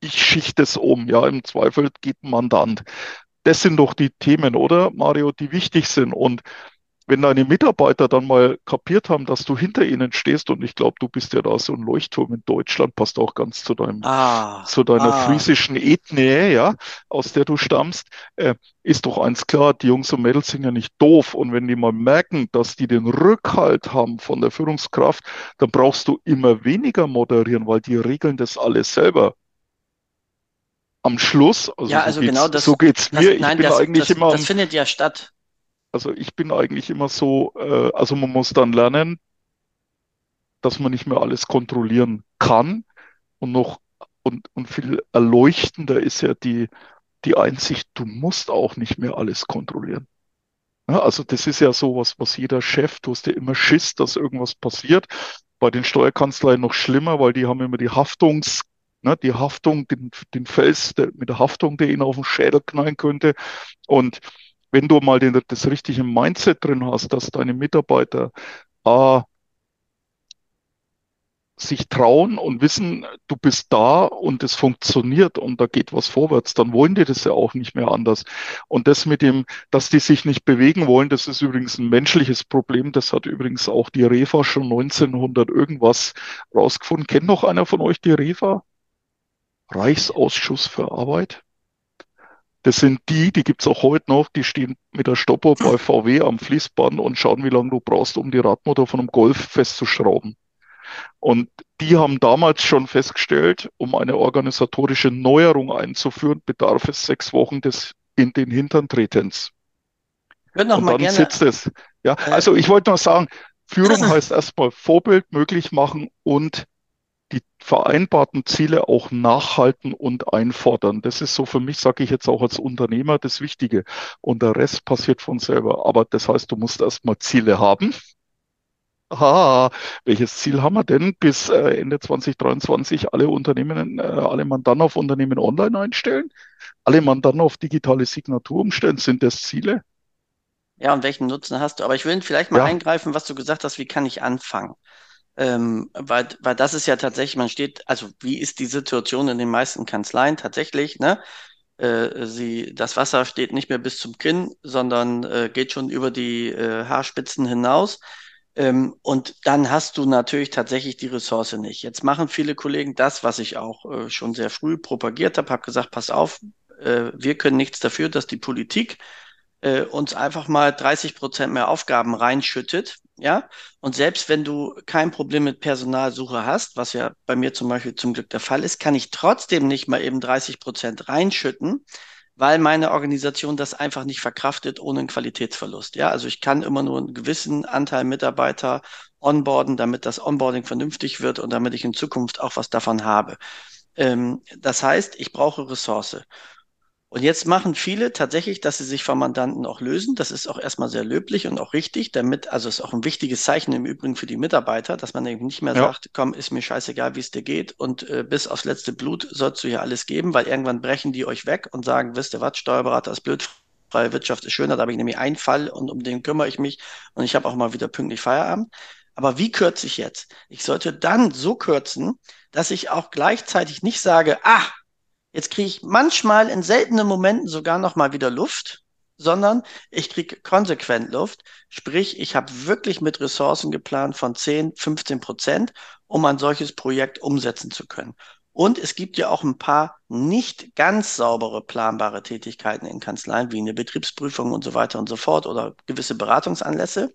ich schichte es um. Ja, im Zweifel geht ein Mandant. Das sind doch die Themen, oder, Mario, die wichtig sind. Und wenn deine Mitarbeiter dann mal kapiert haben, dass du hinter ihnen stehst, und ich glaube, du bist ja da so ein Leuchtturm in Deutschland, passt auch ganz zu deinem, ah, zu deiner ah. friesischen Ethnie, ja, aus der du stammst, äh, ist doch eins klar, die Jungs und Mädels sind ja nicht doof. Und wenn die mal merken, dass die den Rückhalt haben von der Führungskraft, dann brauchst du immer weniger moderieren, weil die regeln das alles selber am Schluss, also, ja, also so genau das, so geht's mir. Das, nein, ich bin das, eigentlich das, immer. Das findet ja statt. Also ich bin eigentlich immer so, äh, also man muss dann lernen, dass man nicht mehr alles kontrollieren kann und noch und, und viel erleuchtender ist ja die, die Einsicht, du musst auch nicht mehr alles kontrollieren. Ja, also das ist ja so was, was jeder Chef, du hast ja immer Schiss, dass irgendwas passiert. Bei den Steuerkanzleien noch schlimmer, weil die haben immer die Haftungs ne, die Haftung, den, den Fels der, mit der Haftung, der ihn auf den Schädel knallen könnte. Und wenn du mal den, das richtige Mindset drin hast, dass deine Mitarbeiter A, sich trauen und wissen, du bist da und es funktioniert und da geht was vorwärts, dann wollen die das ja auch nicht mehr anders. Und das mit dem, dass die sich nicht bewegen wollen, das ist übrigens ein menschliches Problem. Das hat übrigens auch die REFA schon 1900 irgendwas rausgefunden. Kennt noch einer von euch die REFA? Reichsausschuss für Arbeit. Das sind die, die gibt's auch heute noch, die stehen mit der Stoppuhr bei VW am Fließband und schauen, wie lange du brauchst, um die Radmotor von einem Golf festzuschrauben. Und die haben damals schon festgestellt, um eine organisatorische Neuerung einzuführen, bedarf es sechs Wochen des in den Hintern tretens. Und dann gerne, sitzt es. Ja, äh, also ich wollte noch sagen, Führung heißt erstmal Vorbild möglich machen und die vereinbarten Ziele auch nachhalten und einfordern. Das ist so für mich, sage ich jetzt auch als Unternehmer, das Wichtige. Und der Rest passiert von selber. Aber das heißt, du musst erstmal Ziele haben. Ah, welches Ziel haben wir denn bis äh, Ende 2023 alle Unternehmen, äh, alle Mandanten auf Unternehmen online einstellen? Alle Mandanten auf digitale Signatur umstellen? Sind das Ziele? Ja, und welchen Nutzen hast du? Aber ich will vielleicht mal ja. eingreifen, was du gesagt hast, wie kann ich anfangen? Ähm, weil, weil das ist ja tatsächlich, man steht, also wie ist die Situation in den meisten Kanzleien tatsächlich, ne? Äh, sie, das Wasser steht nicht mehr bis zum Kinn, sondern äh, geht schon über die äh, Haarspitzen hinaus. Ähm, und dann hast du natürlich tatsächlich die Ressource nicht. Jetzt machen viele Kollegen das, was ich auch äh, schon sehr früh propagiert habe, habe gesagt, pass auf, äh, wir können nichts dafür, dass die Politik äh, uns einfach mal 30 Prozent mehr Aufgaben reinschüttet ja. Und selbst wenn du kein Problem mit Personalsuche hast, was ja bei mir zum Beispiel zum Glück der Fall ist, kann ich trotzdem nicht mal eben 30 Prozent reinschütten, weil meine Organisation das einfach nicht verkraftet ohne einen Qualitätsverlust. Ja, also ich kann immer nur einen gewissen Anteil Mitarbeiter onboarden, damit das Onboarding vernünftig wird und damit ich in Zukunft auch was davon habe. Ähm, das heißt, ich brauche Ressource. Und jetzt machen viele tatsächlich, dass sie sich vom Mandanten auch lösen. Das ist auch erstmal sehr löblich und auch richtig, damit, also ist auch ein wichtiges Zeichen im Übrigen für die Mitarbeiter, dass man eben nicht mehr ja. sagt, komm, ist mir scheißegal, wie es dir geht und äh, bis aufs letzte Blut sollst du hier alles geben, weil irgendwann brechen die euch weg und sagen, wisst ihr was, Steuerberater ist blöd, freie Wirtschaft ist schöner, da habe ich nämlich einen Fall und um den kümmere ich mich und ich habe auch mal wieder pünktlich Feierabend. Aber wie kürze ich jetzt? Ich sollte dann so kürzen, dass ich auch gleichzeitig nicht sage, ah, Jetzt kriege ich manchmal in seltenen Momenten sogar noch mal wieder Luft, sondern ich kriege konsequent Luft. Sprich, ich habe wirklich mit Ressourcen geplant von 10, 15 Prozent, um ein solches Projekt umsetzen zu können. Und es gibt ja auch ein paar nicht ganz saubere planbare Tätigkeiten in Kanzleien, wie eine Betriebsprüfung und so weiter und so fort oder gewisse Beratungsanlässe.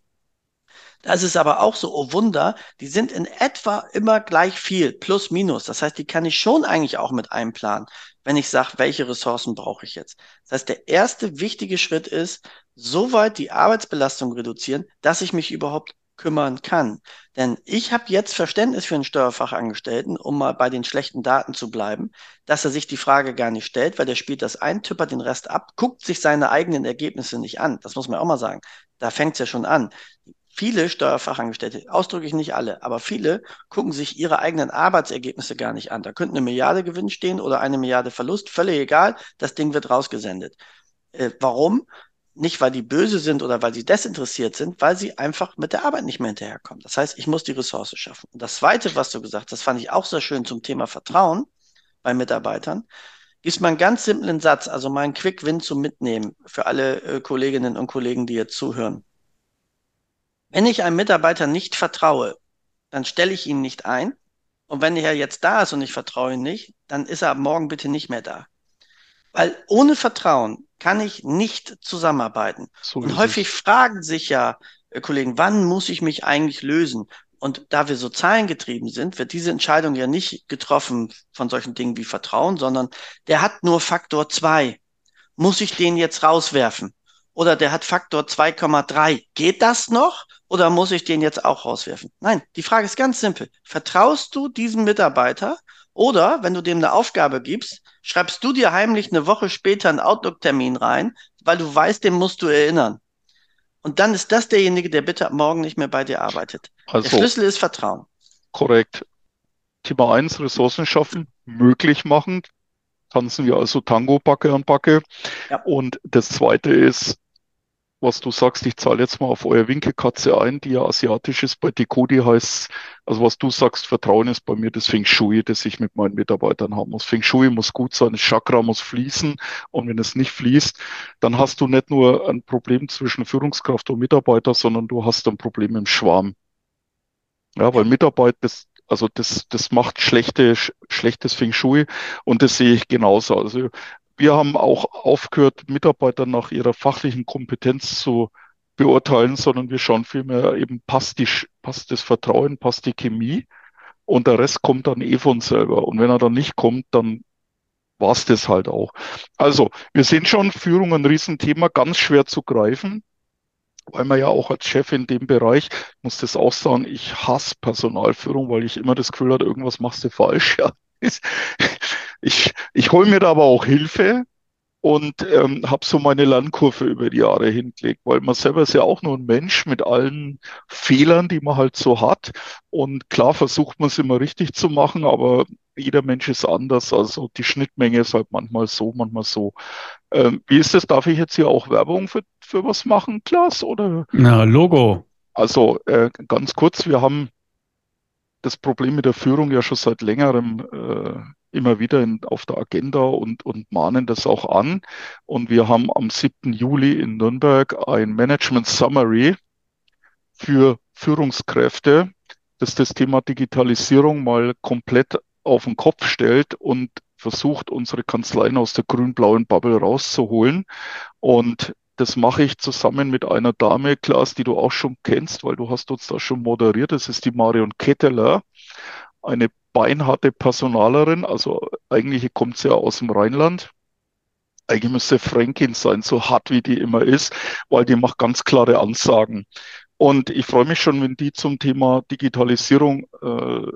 Das ist aber auch so, oh Wunder, die sind in etwa immer gleich viel, plus minus. Das heißt, die kann ich schon eigentlich auch mit einplanen, wenn ich sage, welche Ressourcen brauche ich jetzt. Das heißt, der erste wichtige Schritt ist, soweit die Arbeitsbelastung reduzieren, dass ich mich überhaupt kümmern kann. Denn ich habe jetzt Verständnis für einen Steuerfachangestellten, um mal bei den schlechten Daten zu bleiben, dass er sich die Frage gar nicht stellt, weil der spielt das ein, tippert den Rest ab, guckt sich seine eigenen Ergebnisse nicht an. Das muss man auch mal sagen. Da fängt es ja schon an viele Steuerfachangestellte, ausdrücklich nicht alle, aber viele gucken sich ihre eigenen Arbeitsergebnisse gar nicht an. Da könnte eine Milliarde Gewinn stehen oder eine Milliarde Verlust, völlig egal, das Ding wird rausgesendet. Äh, warum? Nicht, weil die böse sind oder weil sie desinteressiert sind, weil sie einfach mit der Arbeit nicht mehr hinterherkommen. Das heißt, ich muss die Ressource schaffen. Und das Zweite, was du gesagt hast, das fand ich auch sehr schön zum Thema Vertrauen bei Mitarbeitern, ist mal einen ganz simplen Satz, also mal einen Quick-Win zum Mitnehmen für alle äh, Kolleginnen und Kollegen, die jetzt zuhören. Wenn ich einem Mitarbeiter nicht vertraue, dann stelle ich ihn nicht ein. Und wenn er jetzt da ist und ich vertraue ihm nicht, dann ist er morgen bitte nicht mehr da. Weil ohne Vertrauen kann ich nicht zusammenarbeiten. So und häufig es. fragen sich ja äh, Kollegen, wann muss ich mich eigentlich lösen? Und da wir so zahlengetrieben sind, wird diese Entscheidung ja nicht getroffen von solchen Dingen wie Vertrauen, sondern der hat nur Faktor zwei. Muss ich den jetzt rauswerfen? Oder der hat Faktor 2,3. Geht das noch? Oder muss ich den jetzt auch rauswerfen? Nein, die Frage ist ganz simpel. Vertraust du diesem Mitarbeiter oder wenn du dem eine Aufgabe gibst, schreibst du dir heimlich eine Woche später einen Outlook-Termin rein, weil du weißt, den musst du erinnern. Und dann ist das derjenige, der bitte morgen nicht mehr bei dir arbeitet. Also, der Schlüssel ist Vertrauen. Korrekt. Thema 1, Ressourcen schaffen, möglich machen. Tanzen wir also Tango Backe an Backe. Ja. Und das zweite ist, was du sagst, ich zahle jetzt mal auf eure Winkelkatze ein, die ja asiatisch ist. Bei Decodi heißt also was du sagst, Vertrauen ist bei mir das Feng Shui, das ich mit meinen Mitarbeitern haben muss. Feng Shui muss gut sein, das Chakra muss fließen. Und wenn es nicht fließt, dann hast du nicht nur ein Problem zwischen Führungskraft und Mitarbeiter, sondern du hast ein Problem im Schwarm. Ja, weil Mitarbeit, das, also das, das macht schlechte, schlechtes Feng Shui und das sehe ich genauso. Also wir haben auch aufgehört, Mitarbeiter nach ihrer fachlichen Kompetenz zu beurteilen, sondern wir schauen vielmehr eben, passt, die, passt das Vertrauen, passt die Chemie und der Rest kommt dann eh von selber. Und wenn er dann nicht kommt, dann war es das halt auch. Also, wir sehen schon, Führung ein Riesenthema, ganz schwer zu greifen, weil man ja auch als Chef in dem Bereich, muss das auch sagen, ich hasse Personalführung, weil ich immer das Gefühl habe, irgendwas machst du falsch. Ja. Ich, ich hole mir da aber auch Hilfe und ähm, habe so meine Lernkurve über die Jahre hingelegt, weil man selber ist ja auch nur ein Mensch mit allen Fehlern, die man halt so hat. Und klar versucht man es immer richtig zu machen, aber jeder Mensch ist anders. Also die Schnittmenge ist halt manchmal so, manchmal so. Ähm, wie ist das? Darf ich jetzt hier auch Werbung für, für was machen, Klaas? Oder? Na, Logo. Also äh, ganz kurz, wir haben das Problem mit der Führung ja schon seit längerem äh, immer wieder in, auf der Agenda und, und mahnen das auch an. Und wir haben am 7. Juli in Nürnberg ein Management Summary für Führungskräfte, das das Thema Digitalisierung mal komplett auf den Kopf stellt und versucht, unsere Kanzleien aus der grün-blauen Bubble rauszuholen. Und das mache ich zusammen mit einer Dame, Klaas, die du auch schon kennst, weil du hast uns da schon moderiert. Das ist die Marion Ketteler, eine beinharte Personalerin. Also eigentlich kommt sie ja aus dem Rheinland. Eigentlich müsste Fränkin sein, so hart wie die immer ist, weil die macht ganz klare Ansagen. Und ich freue mich schon, wenn die zum Thema Digitalisierung äh,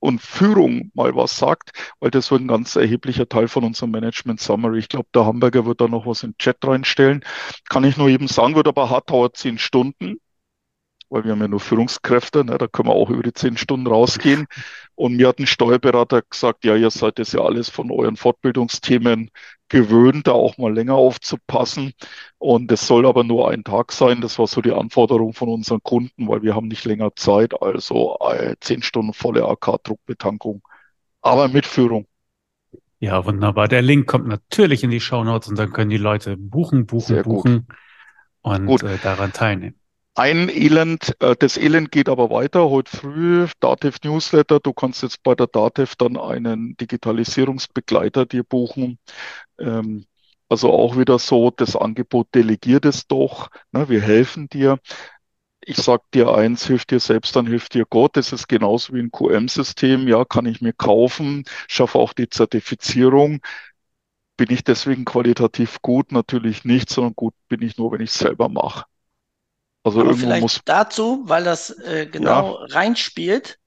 und Führung mal was sagt, weil das wird ein ganz erheblicher Teil von unserem Management Summary. Ich glaube, der Hamburger wird da noch was in den Chat reinstellen. Kann ich nur eben sagen, wird aber hart dauert zehn Stunden weil wir haben ja nur Führungskräfte, ne, da können wir auch über die zehn Stunden rausgehen. Und mir hat ein Steuerberater gesagt, ja, ihr seid das ja alles von euren Fortbildungsthemen gewöhnt, da auch mal länger aufzupassen. Und es soll aber nur ein Tag sein. Das war so die Anforderung von unseren Kunden, weil wir haben nicht länger Zeit, also äh, zehn Stunden volle AK-Druckbetankung, aber mit Führung. Ja, wunderbar. Der Link kommt natürlich in die Show Notes und dann können die Leute buchen, buchen, Sehr buchen gut. und äh, daran teilnehmen ein Elend, äh, das Elend geht aber weiter. Heute früh Dativ Newsletter. Du kannst jetzt bei der Dativ dann einen Digitalisierungsbegleiter dir buchen. Ähm, also auch wieder so, das Angebot delegiert es doch. Ne, wir helfen dir. Ich sag dir eins, hilft dir selbst, dann hilft dir Gott. Das ist genauso wie ein QM-System. Ja, kann ich mir kaufen, schaffe auch die Zertifizierung. Bin ich deswegen qualitativ gut? Natürlich nicht, sondern gut bin ich nur, wenn ich es selber mache. Also Aber vielleicht muss... dazu, weil das äh, genau ja. reinspielt,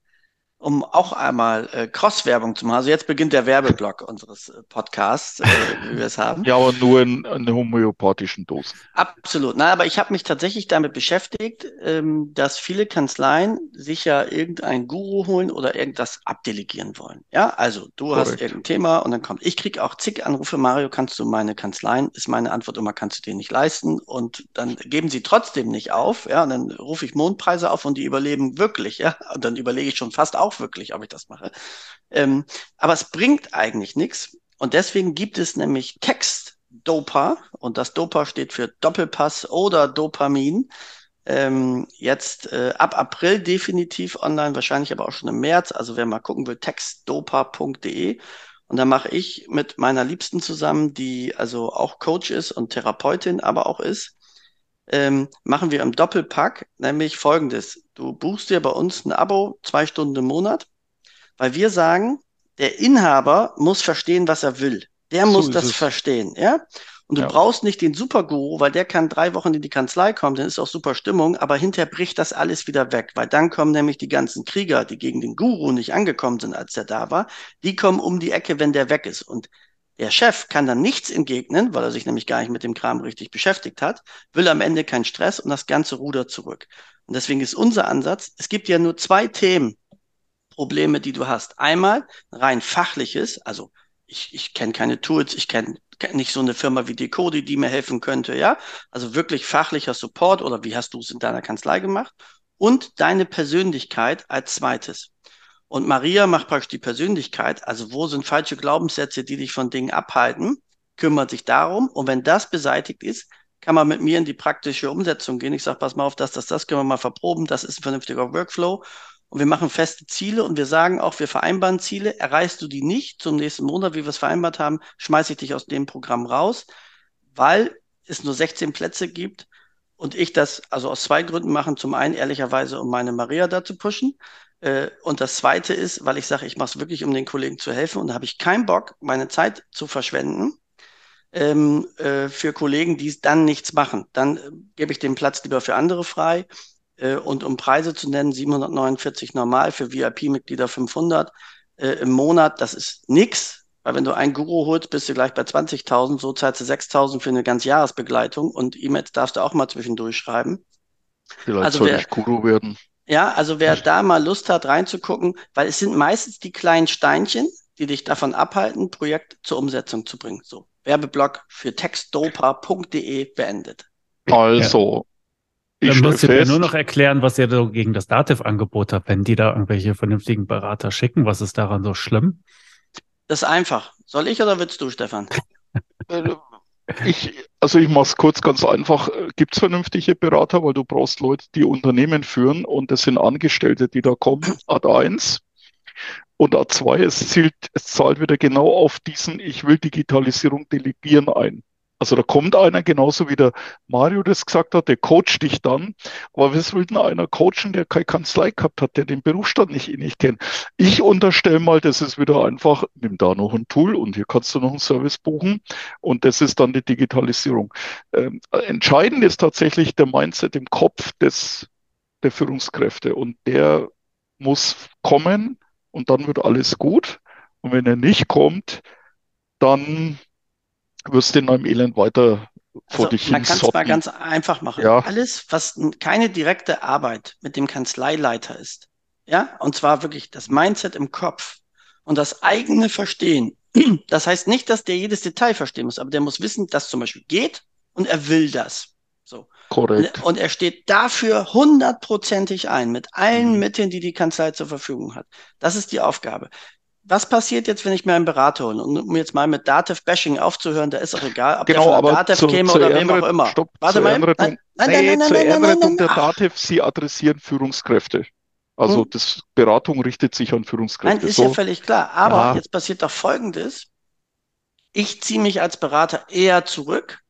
um auch einmal äh, Cross-Werbung zu machen. Also jetzt beginnt der Werbeblock unseres äh, Podcasts, äh, wie wir es haben. Ja, aber nur in, in homöopathischen Dosen. Absolut. Na, aber ich habe mich tatsächlich damit beschäftigt, ähm, dass viele Kanzleien sich ja irgendeinen Guru holen oder irgendwas abdelegieren wollen. Ja, also du Korrekt. hast irgendein Thema und dann kommt, ich krieg auch zig Anrufe, Mario, kannst du meine Kanzleien? Ist meine Antwort immer, kannst du dir nicht leisten? Und dann geben sie trotzdem nicht auf, ja, und dann rufe ich Mondpreise auf und die überleben wirklich, ja, und dann überlege ich schon fast auch wirklich, ob ich das mache. Ähm, aber es bringt eigentlich nichts. Und deswegen gibt es nämlich Text-Dopa und das Dopa steht für Doppelpass oder Dopamin. Ähm, jetzt äh, ab April definitiv online, wahrscheinlich aber auch schon im März. Also wer mal gucken will, textdopa.de. Und da mache ich mit meiner Liebsten zusammen, die also auch Coach ist und Therapeutin aber auch ist, ähm, machen wir im Doppelpack nämlich folgendes. Du buchst dir bei uns ein Abo, zwei Stunden im Monat, weil wir sagen, der Inhaber muss verstehen, was er will. Der so muss das es. verstehen, ja? Und du ja. brauchst nicht den Superguru, weil der kann drei Wochen in die Kanzlei kommen, dann ist auch super Stimmung, aber hinterher bricht das alles wieder weg, weil dann kommen nämlich die ganzen Krieger, die gegen den Guru nicht angekommen sind, als der da war, die kommen um die Ecke, wenn der weg ist. Und der Chef kann dann nichts entgegnen, weil er sich nämlich gar nicht mit dem Kram richtig beschäftigt hat, will am Ende keinen Stress und das ganze Ruder zurück. Und deswegen ist unser Ansatz, es gibt ja nur zwei Themen, Probleme, die du hast. Einmal rein fachliches, also ich, ich kenne keine Tools, ich kenne kenn nicht so eine Firma wie Decodi, die mir helfen könnte, ja. Also wirklich fachlicher Support oder wie hast du es in deiner Kanzlei gemacht? Und deine Persönlichkeit als zweites. Und Maria macht praktisch die Persönlichkeit, also wo sind falsche Glaubenssätze, die dich von Dingen abhalten, kümmert sich darum. Und wenn das beseitigt ist, kann man mit mir in die praktische Umsetzung gehen. Ich sage, pass mal auf, das, das, das können wir mal verproben, das ist ein vernünftiger Workflow. Und wir machen feste Ziele und wir sagen auch, wir vereinbaren Ziele. Erreichst du die nicht zum nächsten Monat, wie wir es vereinbart haben, schmeiße ich dich aus dem Programm raus, weil es nur 16 Plätze gibt und ich das also aus zwei Gründen machen. Zum einen ehrlicherweise, um meine Maria da zu pushen. Äh, und das Zweite ist, weil ich sage, ich mache es wirklich, um den Kollegen zu helfen und da habe ich keinen Bock, meine Zeit zu verschwenden ähm, äh, für Kollegen, die dann nichts machen. Dann äh, gebe ich den Platz lieber für andere frei. Äh, und um Preise zu nennen, 749 normal, für VIP-Mitglieder 500 äh, im Monat, das ist nix. Weil wenn du einen Guru holst, bist du gleich bei 20.000, so zahlst du 6.000 für eine ganze Jahresbegleitung und E-Mails darfst du auch mal zwischendurch schreiben. Vielleicht also soll wer, ich Guru werden. Ja, also wer da mal Lust hat, reinzugucken, weil es sind meistens die kleinen Steinchen, die dich davon abhalten, Projekt zur Umsetzung zu bringen. So, Werbeblock für textdopa.de beendet. Also, ich Dann musst du mir nur noch erklären, was ihr da gegen das Dativ-Angebot habt, wenn die da irgendwelche vernünftigen Berater schicken. Was ist daran so schlimm? Das ist einfach. Soll ich oder willst du, Stefan? Ich, also ich mache es kurz ganz einfach. Gibt es vernünftige Berater, weil du brauchst Leute, die Unternehmen führen und das sind Angestellte, die da kommen. Ad 1. Und A2, es, zielt, es zahlt wieder genau auf diesen Ich will Digitalisierung delegieren ein. Also da kommt einer, genauso wie der Mario das gesagt hat, der coacht dich dann. Aber was will denn einer coachen, der keine Kanzlei gehabt hat, der den Berufsstand nicht, eh nicht kennt? Ich unterstelle mal, das ist wieder einfach, nimm da noch ein Tool und hier kannst du noch einen Service buchen und das ist dann die Digitalisierung. Ähm, entscheidend ist tatsächlich der Mindset im Kopf des, der Führungskräfte und der muss kommen, und dann wird alles gut. Und wenn er nicht kommt, dann wirst du in einem Elend weiter vor Also dich man hin kann es mal ganz einfach machen. Ja. Alles, was keine direkte Arbeit mit dem Kanzleileiter ist, ja, und zwar wirklich das Mindset im Kopf und das eigene Verstehen. Das heißt nicht, dass der jedes Detail verstehen muss, aber der muss wissen, dass zum Beispiel geht und er will das. So. Korrekt. Und er steht dafür hundertprozentig ein, mit allen Mhm. Mitteln, die die Kanzlei zur Verfügung hat. Das ist die Aufgabe. Was passiert jetzt, wenn ich mir einen Berater hole? Und um jetzt mal mit Dativ-Bashing aufzuhören, da ist auch egal, ob Genau, von der aber Dativ zu, käme zur oder wem auch immer. Stopp, Warte mal. Nein, nein, nee, nein, nein, zur nein, nein, nein, nein, der DATEV, Sie adressieren Führungskräfte. Also Hm. das Beratung richtet sich an Nein, Führungskräfte. ist ja So, völlig klar. Aber Ja. jetzt passiert doch Folgendes. Ich ziehe mich als Berater eher zurück,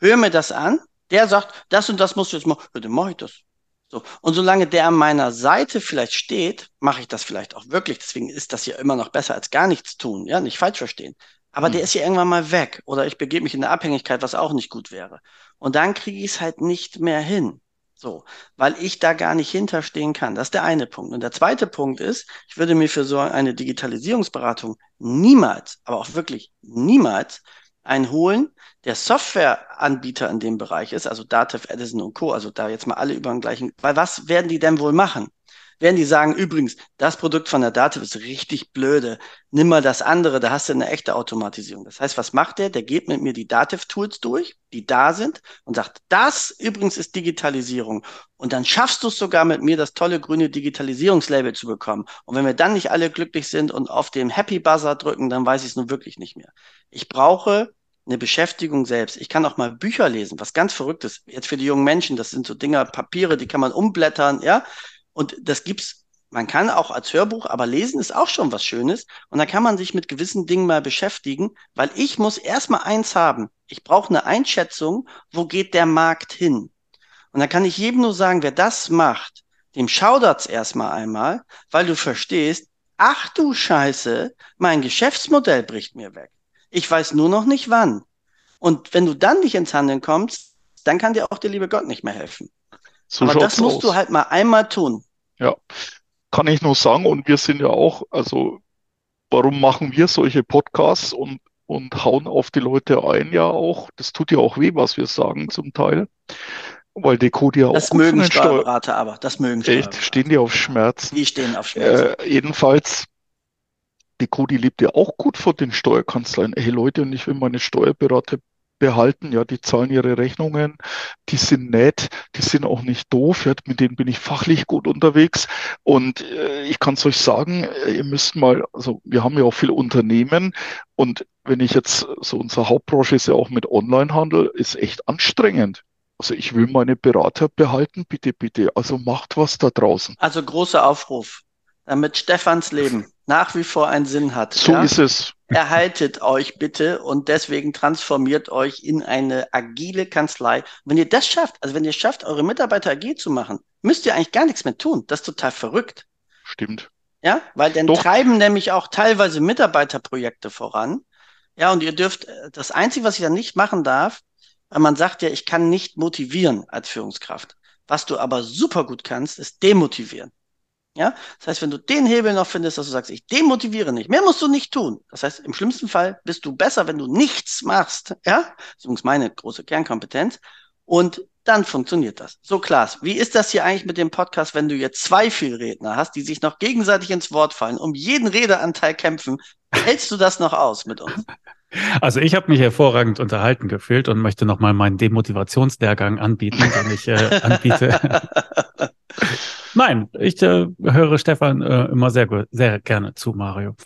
höre mir das an. Der sagt, das und das musst du jetzt machen. Ja, dann mache ich das. So. Und solange der an meiner Seite vielleicht steht, mache ich das vielleicht auch wirklich. Deswegen ist das ja immer noch besser als gar nichts tun. Ja, nicht falsch verstehen. Aber der Hm. ist ja irgendwann mal weg. Oder ich begebe mich in eine Abhängigkeit, was auch nicht gut wäre. Und dann kriege ich es halt nicht mehr hin. So, weil ich da gar nicht hinterstehen kann. Das ist der eine Punkt. Und der zweite Punkt ist, ich würde mir für so eine Digitalisierungsberatung niemals, aber auch wirklich niemals einen holen, der Softwareanbieter in dem Bereich ist, also Datev, Edison und Co., also da jetzt mal alle über den gleichen, weil was werden die denn wohl machen? Werden die sagen, übrigens, das Produkt von der Datev ist richtig blöde, nimm mal das andere, da hast du eine echte Automatisierung. Das heißt, was macht der? Der geht mit mir die Datev-Tools durch, die da sind und sagt, das übrigens ist Digitalisierung. Und dann schaffst du es sogar mit mir, das tolle grüne Digitalisierungslabel zu bekommen. Und wenn wir dann nicht alle glücklich sind und auf den Happy Buzzer drücken, dann weiß ich es nun wirklich nicht mehr. Ich brauche eine Beschäftigung selbst. Ich kann auch mal Bücher lesen, was ganz Verrücktes. Jetzt für die jungen Menschen, das sind so Dinger, Papiere, die kann man umblättern, ja. Und das gibt's, man kann auch als Hörbuch, aber lesen ist auch schon was Schönes. Und da kann man sich mit gewissen Dingen mal beschäftigen, weil ich muss erstmal eins haben. Ich brauche eine Einschätzung, wo geht der Markt hin? Und dann kann ich jedem nur sagen, wer das macht, dem schaudert's erstmal einmal, weil du verstehst, ach du Scheiße, mein Geschäftsmodell bricht mir weg. Ich weiß nur noch nicht wann. Und wenn du dann nicht ins Handeln kommst, dann kann dir auch der liebe Gott nicht mehr helfen. so Aber das musst aus. du halt mal einmal tun. Ja, kann ich nur sagen. Und wir sind ja auch, also warum machen wir solche Podcasts und, und hauen auf die Leute ein ja auch? Das tut ja auch weh, was wir sagen zum Teil. Weil die Code ja auch Das mögen. Steuerberater aber. Das mögen Echt, stehen die auf Schmerzen? Die stehen auf Schmerzen. Äh, jedenfalls, die Cody lebt ja auch gut von den Steuerkanzleien. Hey Leute, und ich will meine Steuerberater behalten, ja, die zahlen ihre Rechnungen, die sind nett, die sind auch nicht doof, ja, mit denen bin ich fachlich gut unterwegs. Und äh, ich kann es euch sagen, äh, ihr müsst mal, also wir haben ja auch viele Unternehmen und wenn ich jetzt, so unsere Hauptbranche ist ja auch mit Onlinehandel, ist echt anstrengend. Also ich will meine Berater behalten, bitte, bitte. Also macht was da draußen. Also großer Aufruf, damit Stefans Leben nach wie vor einen Sinn hat. So ja? ist es. Erhaltet euch bitte und deswegen transformiert euch in eine agile Kanzlei. Wenn ihr das schafft, also wenn ihr schafft, eure Mitarbeiter agil zu machen, müsst ihr eigentlich gar nichts mehr tun. Das ist total verrückt. Stimmt. Ja, weil dann Doch. treiben nämlich auch teilweise Mitarbeiterprojekte voran. Ja, und ihr dürft, äh, das Einzige, was ihr dann nicht machen darf, weil man sagt ja, ich kann nicht motivieren als Führungskraft. Was du aber super gut kannst, ist demotivieren. Ja, das heißt, wenn du den Hebel noch findest, dass du sagst, ich demotiviere nicht, mehr musst du nicht tun. Das heißt, im schlimmsten Fall bist du besser, wenn du nichts machst. Ja, das ist übrigens meine große Kernkompetenz. Und dann funktioniert das. So, Klaas, wie ist das hier eigentlich mit dem Podcast, wenn du jetzt zwei Vielredner hast, die sich noch gegenseitig ins Wort fallen, um jeden Redeanteil kämpfen? Hältst du das noch aus mit uns? Also ich habe mich hervorragend unterhalten gefühlt und möchte nochmal meinen Demotivationslehrgang anbieten, den ich äh, anbiete. Nein, ich äh, höre Stefan äh, immer sehr, gut, sehr gerne zu, Mario.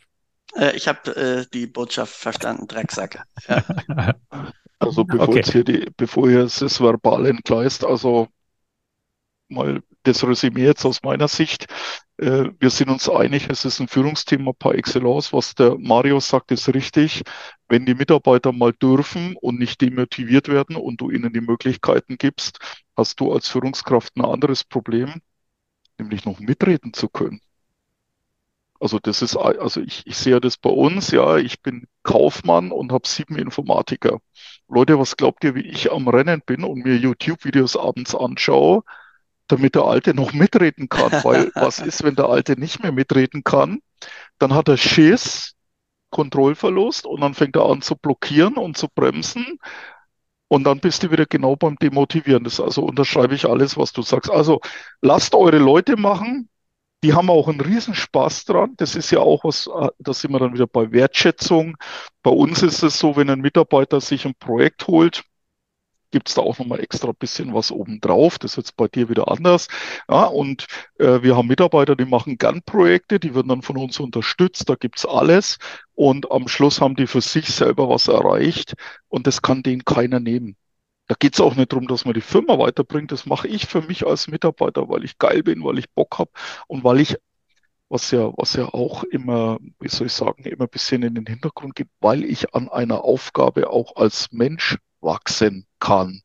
Äh, ich habe äh, die Botschaft verstanden, Drecksack. Ja. Also bevor Okay. jetzt hier die, bevor hier das Verbal entgleist, also mal das Resümee jetzt aus meiner Sicht. Äh, wir sind uns einig, es ist ein Führungsthema par excellence. Was der Mario sagt, ist richtig. Wenn die Mitarbeiter mal dürfen und nicht demotiviert werden und du ihnen die Möglichkeiten gibst, hast du als Führungskraft ein anderes Problem, nämlich noch mitreden zu können. Also das ist, also ich, ich sehe das bei uns, ja, ich bin Kaufmann und habe sieben Informatiker. Leute, was glaubt ihr, wie ich am Rennen bin und mir YouTube-Videos abends anschaue, damit der Alte noch mitreden kann? Weil was ist, wenn der Alte nicht mehr mitreden kann? dann hat er Schiss, Kontrollverlust und dann fängt er an zu blockieren und zu bremsen. Und dann bist du wieder genau beim Demotivieren. Das also unterschreibe ich alles, was du sagst. Also lasst eure Leute machen. Die haben auch einen Riesenspaß dran. Das ist ja auch was, äh, da sind wir dann wieder bei Wertschätzung. Bei uns ist es so, wenn ein Mitarbeiter sich ein Projekt holt, gibt es da auch nochmal extra ein bisschen was obendrauf. Das ist jetzt bei dir wieder anders. Ja, und äh, wir haben Mitarbeiter, die machen gern Projekte, die werden dann von uns unterstützt, da gibt es alles. Und am Schluss haben die für sich selber was erreicht und das kann denen keiner nehmen. Da geht es auch nicht darum, dass man die Firma weiterbringt. Das mache ich für mich als Mitarbeiter, weil ich geil bin, weil ich Bock habe und weil ich was ja, was ja auch immer, wie soll ich sagen, immer ein bisschen in den Hintergrund geht, weil ich an einer Aufgabe auch als Mensch wachsen kann.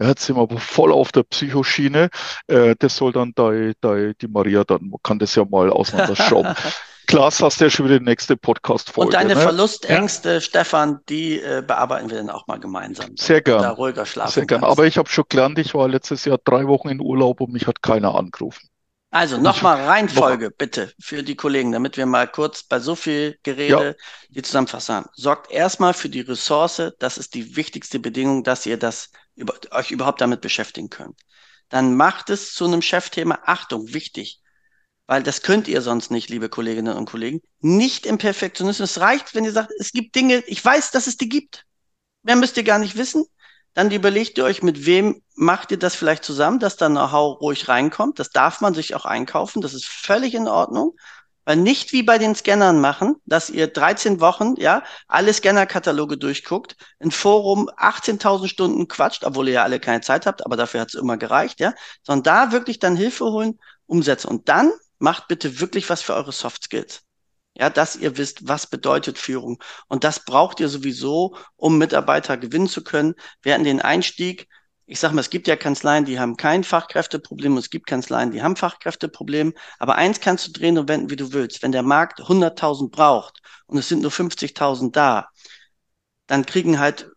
Ja, jetzt sind wir aber voll auf der Psychoschiene. Äh, das soll dann die, die, die Maria dann, kann das ja mal auseinanderschrauben. Klaas, hast du ja schon wieder die nächste Podcast-Folge. Und deine ne? Verlustängste, ja. Stefan, die äh, bearbeiten wir dann auch mal gemeinsam. Sehr gern. Da ruhiger schlafen Sehr gern. Aber ich habe schon gelernt, ich war letztes Jahr drei Wochen in Urlaub und mich hat keiner angerufen. Also nochmal Reihenfolge bitte für die Kollegen, damit wir mal kurz bei so viel Gerede ja. die Zusammenfassung haben. Sorgt erstmal für die Ressource, das ist die wichtigste Bedingung, dass ihr das über, euch überhaupt damit beschäftigen könnt. Dann macht es zu einem Chefthema. Achtung, wichtig, weil das könnt ihr sonst nicht, liebe Kolleginnen und Kollegen. Nicht im Perfektionismus. Es reicht, wenn ihr sagt, es gibt Dinge, ich weiß, dass es die gibt. Mehr müsst ihr gar nicht wissen. Dann überlegt ihr euch, mit wem macht ihr das vielleicht zusammen, dass da Know-how ruhig reinkommt. Das darf man sich auch einkaufen. Das ist völlig in Ordnung. Weil nicht wie bei den Scannern machen, dass ihr 13 Wochen, ja, alle Scannerkataloge durchguckt, ein Forum 18.000 Stunden quatscht, obwohl ihr ja alle keine Zeit habt, aber dafür hat es immer gereicht, ja, sondern da wirklich dann Hilfe holen, umsetzen. Und dann macht bitte wirklich was für eure Soft Skills. Ja, dass ihr wisst, was bedeutet Führung. Und das braucht ihr sowieso, um Mitarbeiter gewinnen zu können. Wir hatten den Einstieg. Ich sage mal, es gibt ja Kanzleien, die haben kein Fachkräfteproblem und es gibt Kanzleien, die haben Fachkräfteproblem. Aber eins kannst du drehen und wenden, wie du willst. Wenn der Markt 100.000 braucht und es sind nur 50.000 da, dann kriegen halt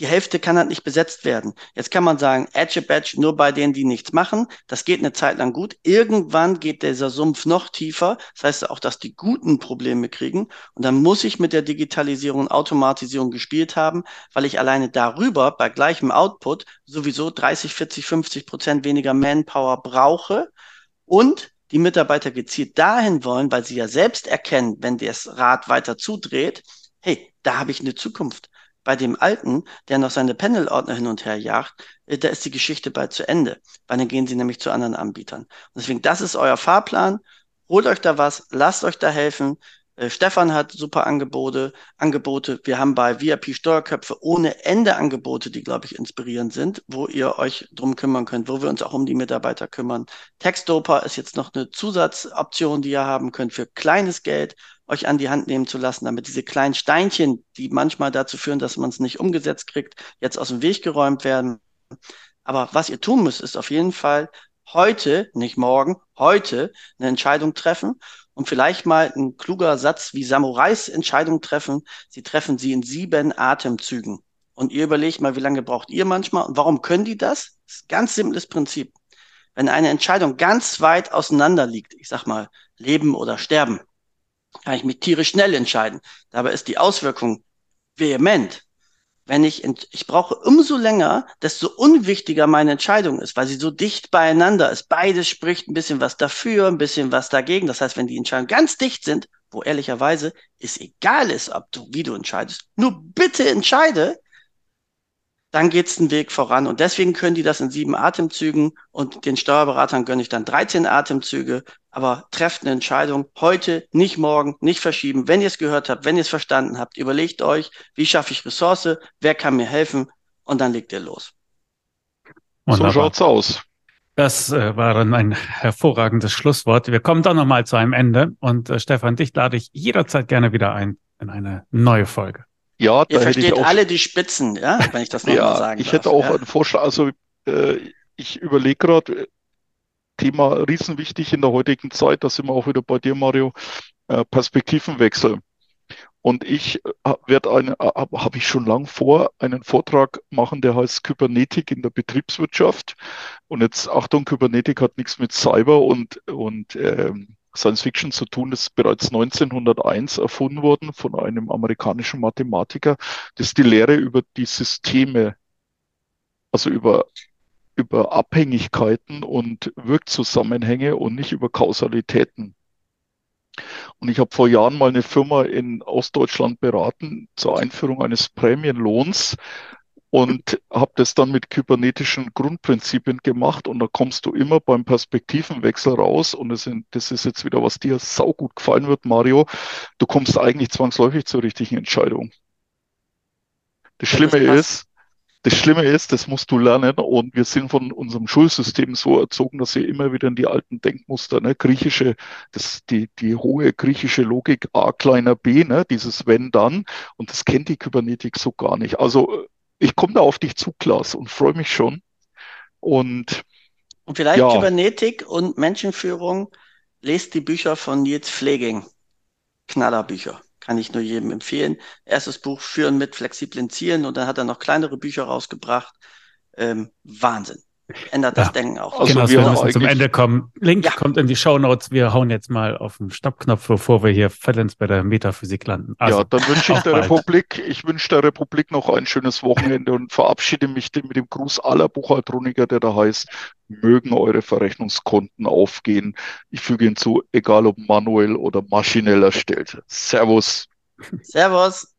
die Hälfte kann halt nicht besetzt werden. Jetzt kann man sagen, Edge Badge nur bei denen, die nichts machen. Das geht eine Zeit lang gut. Irgendwann geht dieser Sumpf noch tiefer. Das heißt auch, dass die Guten Probleme kriegen. Und dann muss ich mit der Digitalisierung und Automatisierung gespielt haben, weil ich alleine darüber bei gleichem Output sowieso 30, 40, 50 Prozent weniger Manpower brauche und die Mitarbeiter gezielt dahin wollen, weil sie ja selbst erkennen, wenn das Rad weiter zudreht, hey, da habe ich eine Zukunft. Bei dem Alten, der noch seine Panel-Ordner hin und her jagt, äh, da ist die Geschichte bald zu Ende, weil dann gehen sie nämlich zu anderen Anbietern. Und deswegen, das ist euer Fahrplan. Holt euch da was, lasst euch da helfen. Äh, Stefan hat super Angebote, Angebote. Wir haben bei VIP Steuerköpfe ohne Ende Angebote, die, glaube ich, inspirierend sind, wo ihr euch drum kümmern könnt, wo wir uns auch um die Mitarbeiter kümmern. Textdoper ist jetzt noch eine Zusatzoption, die ihr haben könnt für kleines Geld euch an die Hand nehmen zu lassen, damit diese kleinen Steinchen, die manchmal dazu führen, dass man es nicht umgesetzt kriegt, jetzt aus dem Weg geräumt werden. Aber was ihr tun müsst, ist auf jeden Fall heute, nicht morgen, heute eine Entscheidung treffen und vielleicht mal ein kluger Satz wie Samurais Entscheidung treffen. Sie treffen sie in sieben Atemzügen. Und ihr überlegt mal, wie lange braucht ihr manchmal und warum können die das? Das ist ein ganz simples Prinzip. Wenn eine Entscheidung ganz weit auseinander liegt, ich sag mal, Leben oder Sterben, kann ich mich tierisch schnell entscheiden. Dabei ist die Auswirkung vehement. Wenn ich, ich brauche umso länger, desto unwichtiger meine Entscheidung ist, weil sie so dicht beieinander ist. Beides spricht ein bisschen was dafür, ein bisschen was dagegen. Das heißt, wenn die Entscheidungen ganz dicht sind, wo ehrlicherweise es egal ist, ob du, wie du entscheidest, nur bitte entscheide, dann geht's den Weg voran. Und deswegen können die das in sieben Atemzügen und den Steuerberatern gönne ich dann 13 Atemzüge. Aber trefft eine Entscheidung heute, nicht morgen, nicht verschieben. Wenn ihr es gehört habt, wenn ihr es verstanden habt, überlegt euch, wie schaffe ich Ressource, wer kann mir helfen und dann legt ihr los. Wunderbar. So schaut's aus. Das äh, war dann ein hervorragendes Schlusswort. Wir kommen dann nochmal zu einem Ende und äh, Stefan, dich lade ich jederzeit gerne wieder ein in eine neue Folge. Ja, Ihr versteht auch, alle die Spitzen, ja, wenn ich das nochmal ja, sagen Ich darf, hätte auch ja? einen Vorschlag, also äh, ich überlege gerade, Thema riesenwichtig in der heutigen Zeit, da sind wir auch wieder bei dir, Mario, äh, Perspektivenwechsel. Und ich äh, werde eine, äh, habe ich schon lang vor, einen Vortrag machen, der heißt Kybernetik in der Betriebswirtschaft. Und jetzt Achtung, Kybernetik hat nichts mit Cyber und, und ähm, Science Fiction zu tun, das ist bereits 1901 erfunden worden von einem amerikanischen Mathematiker. Das die Lehre über die Systeme, also über, über Abhängigkeiten und Wirkzusammenhänge und nicht über Kausalitäten. Und ich habe vor Jahren mal eine Firma in Ostdeutschland beraten zur Einführung eines Prämienlohns und habe das dann mit kybernetischen Grundprinzipien gemacht und da kommst du immer beim Perspektivenwechsel raus und das, sind, das ist jetzt wieder, was dir saugut gefallen wird, Mario. Du kommst eigentlich zwangsläufig zur richtigen Entscheidung. Das Schlimme ist, das Schlimme ist, das musst du lernen und wir sind von unserem Schulsystem so erzogen, dass wir immer wieder in die alten Denkmuster, ne, griechische, das, die, die hohe griechische Logik A kleiner b, ne, dieses wenn dann und das kennt die Kybernetik so gar nicht. Also ich komme da auf dich zu, Klaas, und freue mich schon. Und, und vielleicht ja. Kybernetik und Menschenführung, lest die Bücher von Nils Pfleging. Knallerbücher. Kann ich nur jedem empfehlen. Erstes Buch Führen mit flexiblen Zielen und dann hat er noch kleinere Bücher rausgebracht. Ähm, Wahnsinn ändert das ja. Denken auch. Also genau, wir müssen zum Ende kommen. Link ja. kommt in die Show Notes. Wir hauen jetzt mal auf den Stoppknopf, bevor wir hier vollends bei der Metaphysik landen. Also, ja, dann wünsche ich der bald. Republik, ich wünsche der Republik noch ein schönes Wochenende und verabschiede mich mit dem Gruß aller Buchhaltroniker, der da heißt, mögen eure Verrechnungskonten aufgehen. Ich füge hinzu, egal ob manuell oder maschinell erstellt. Servus. Servus.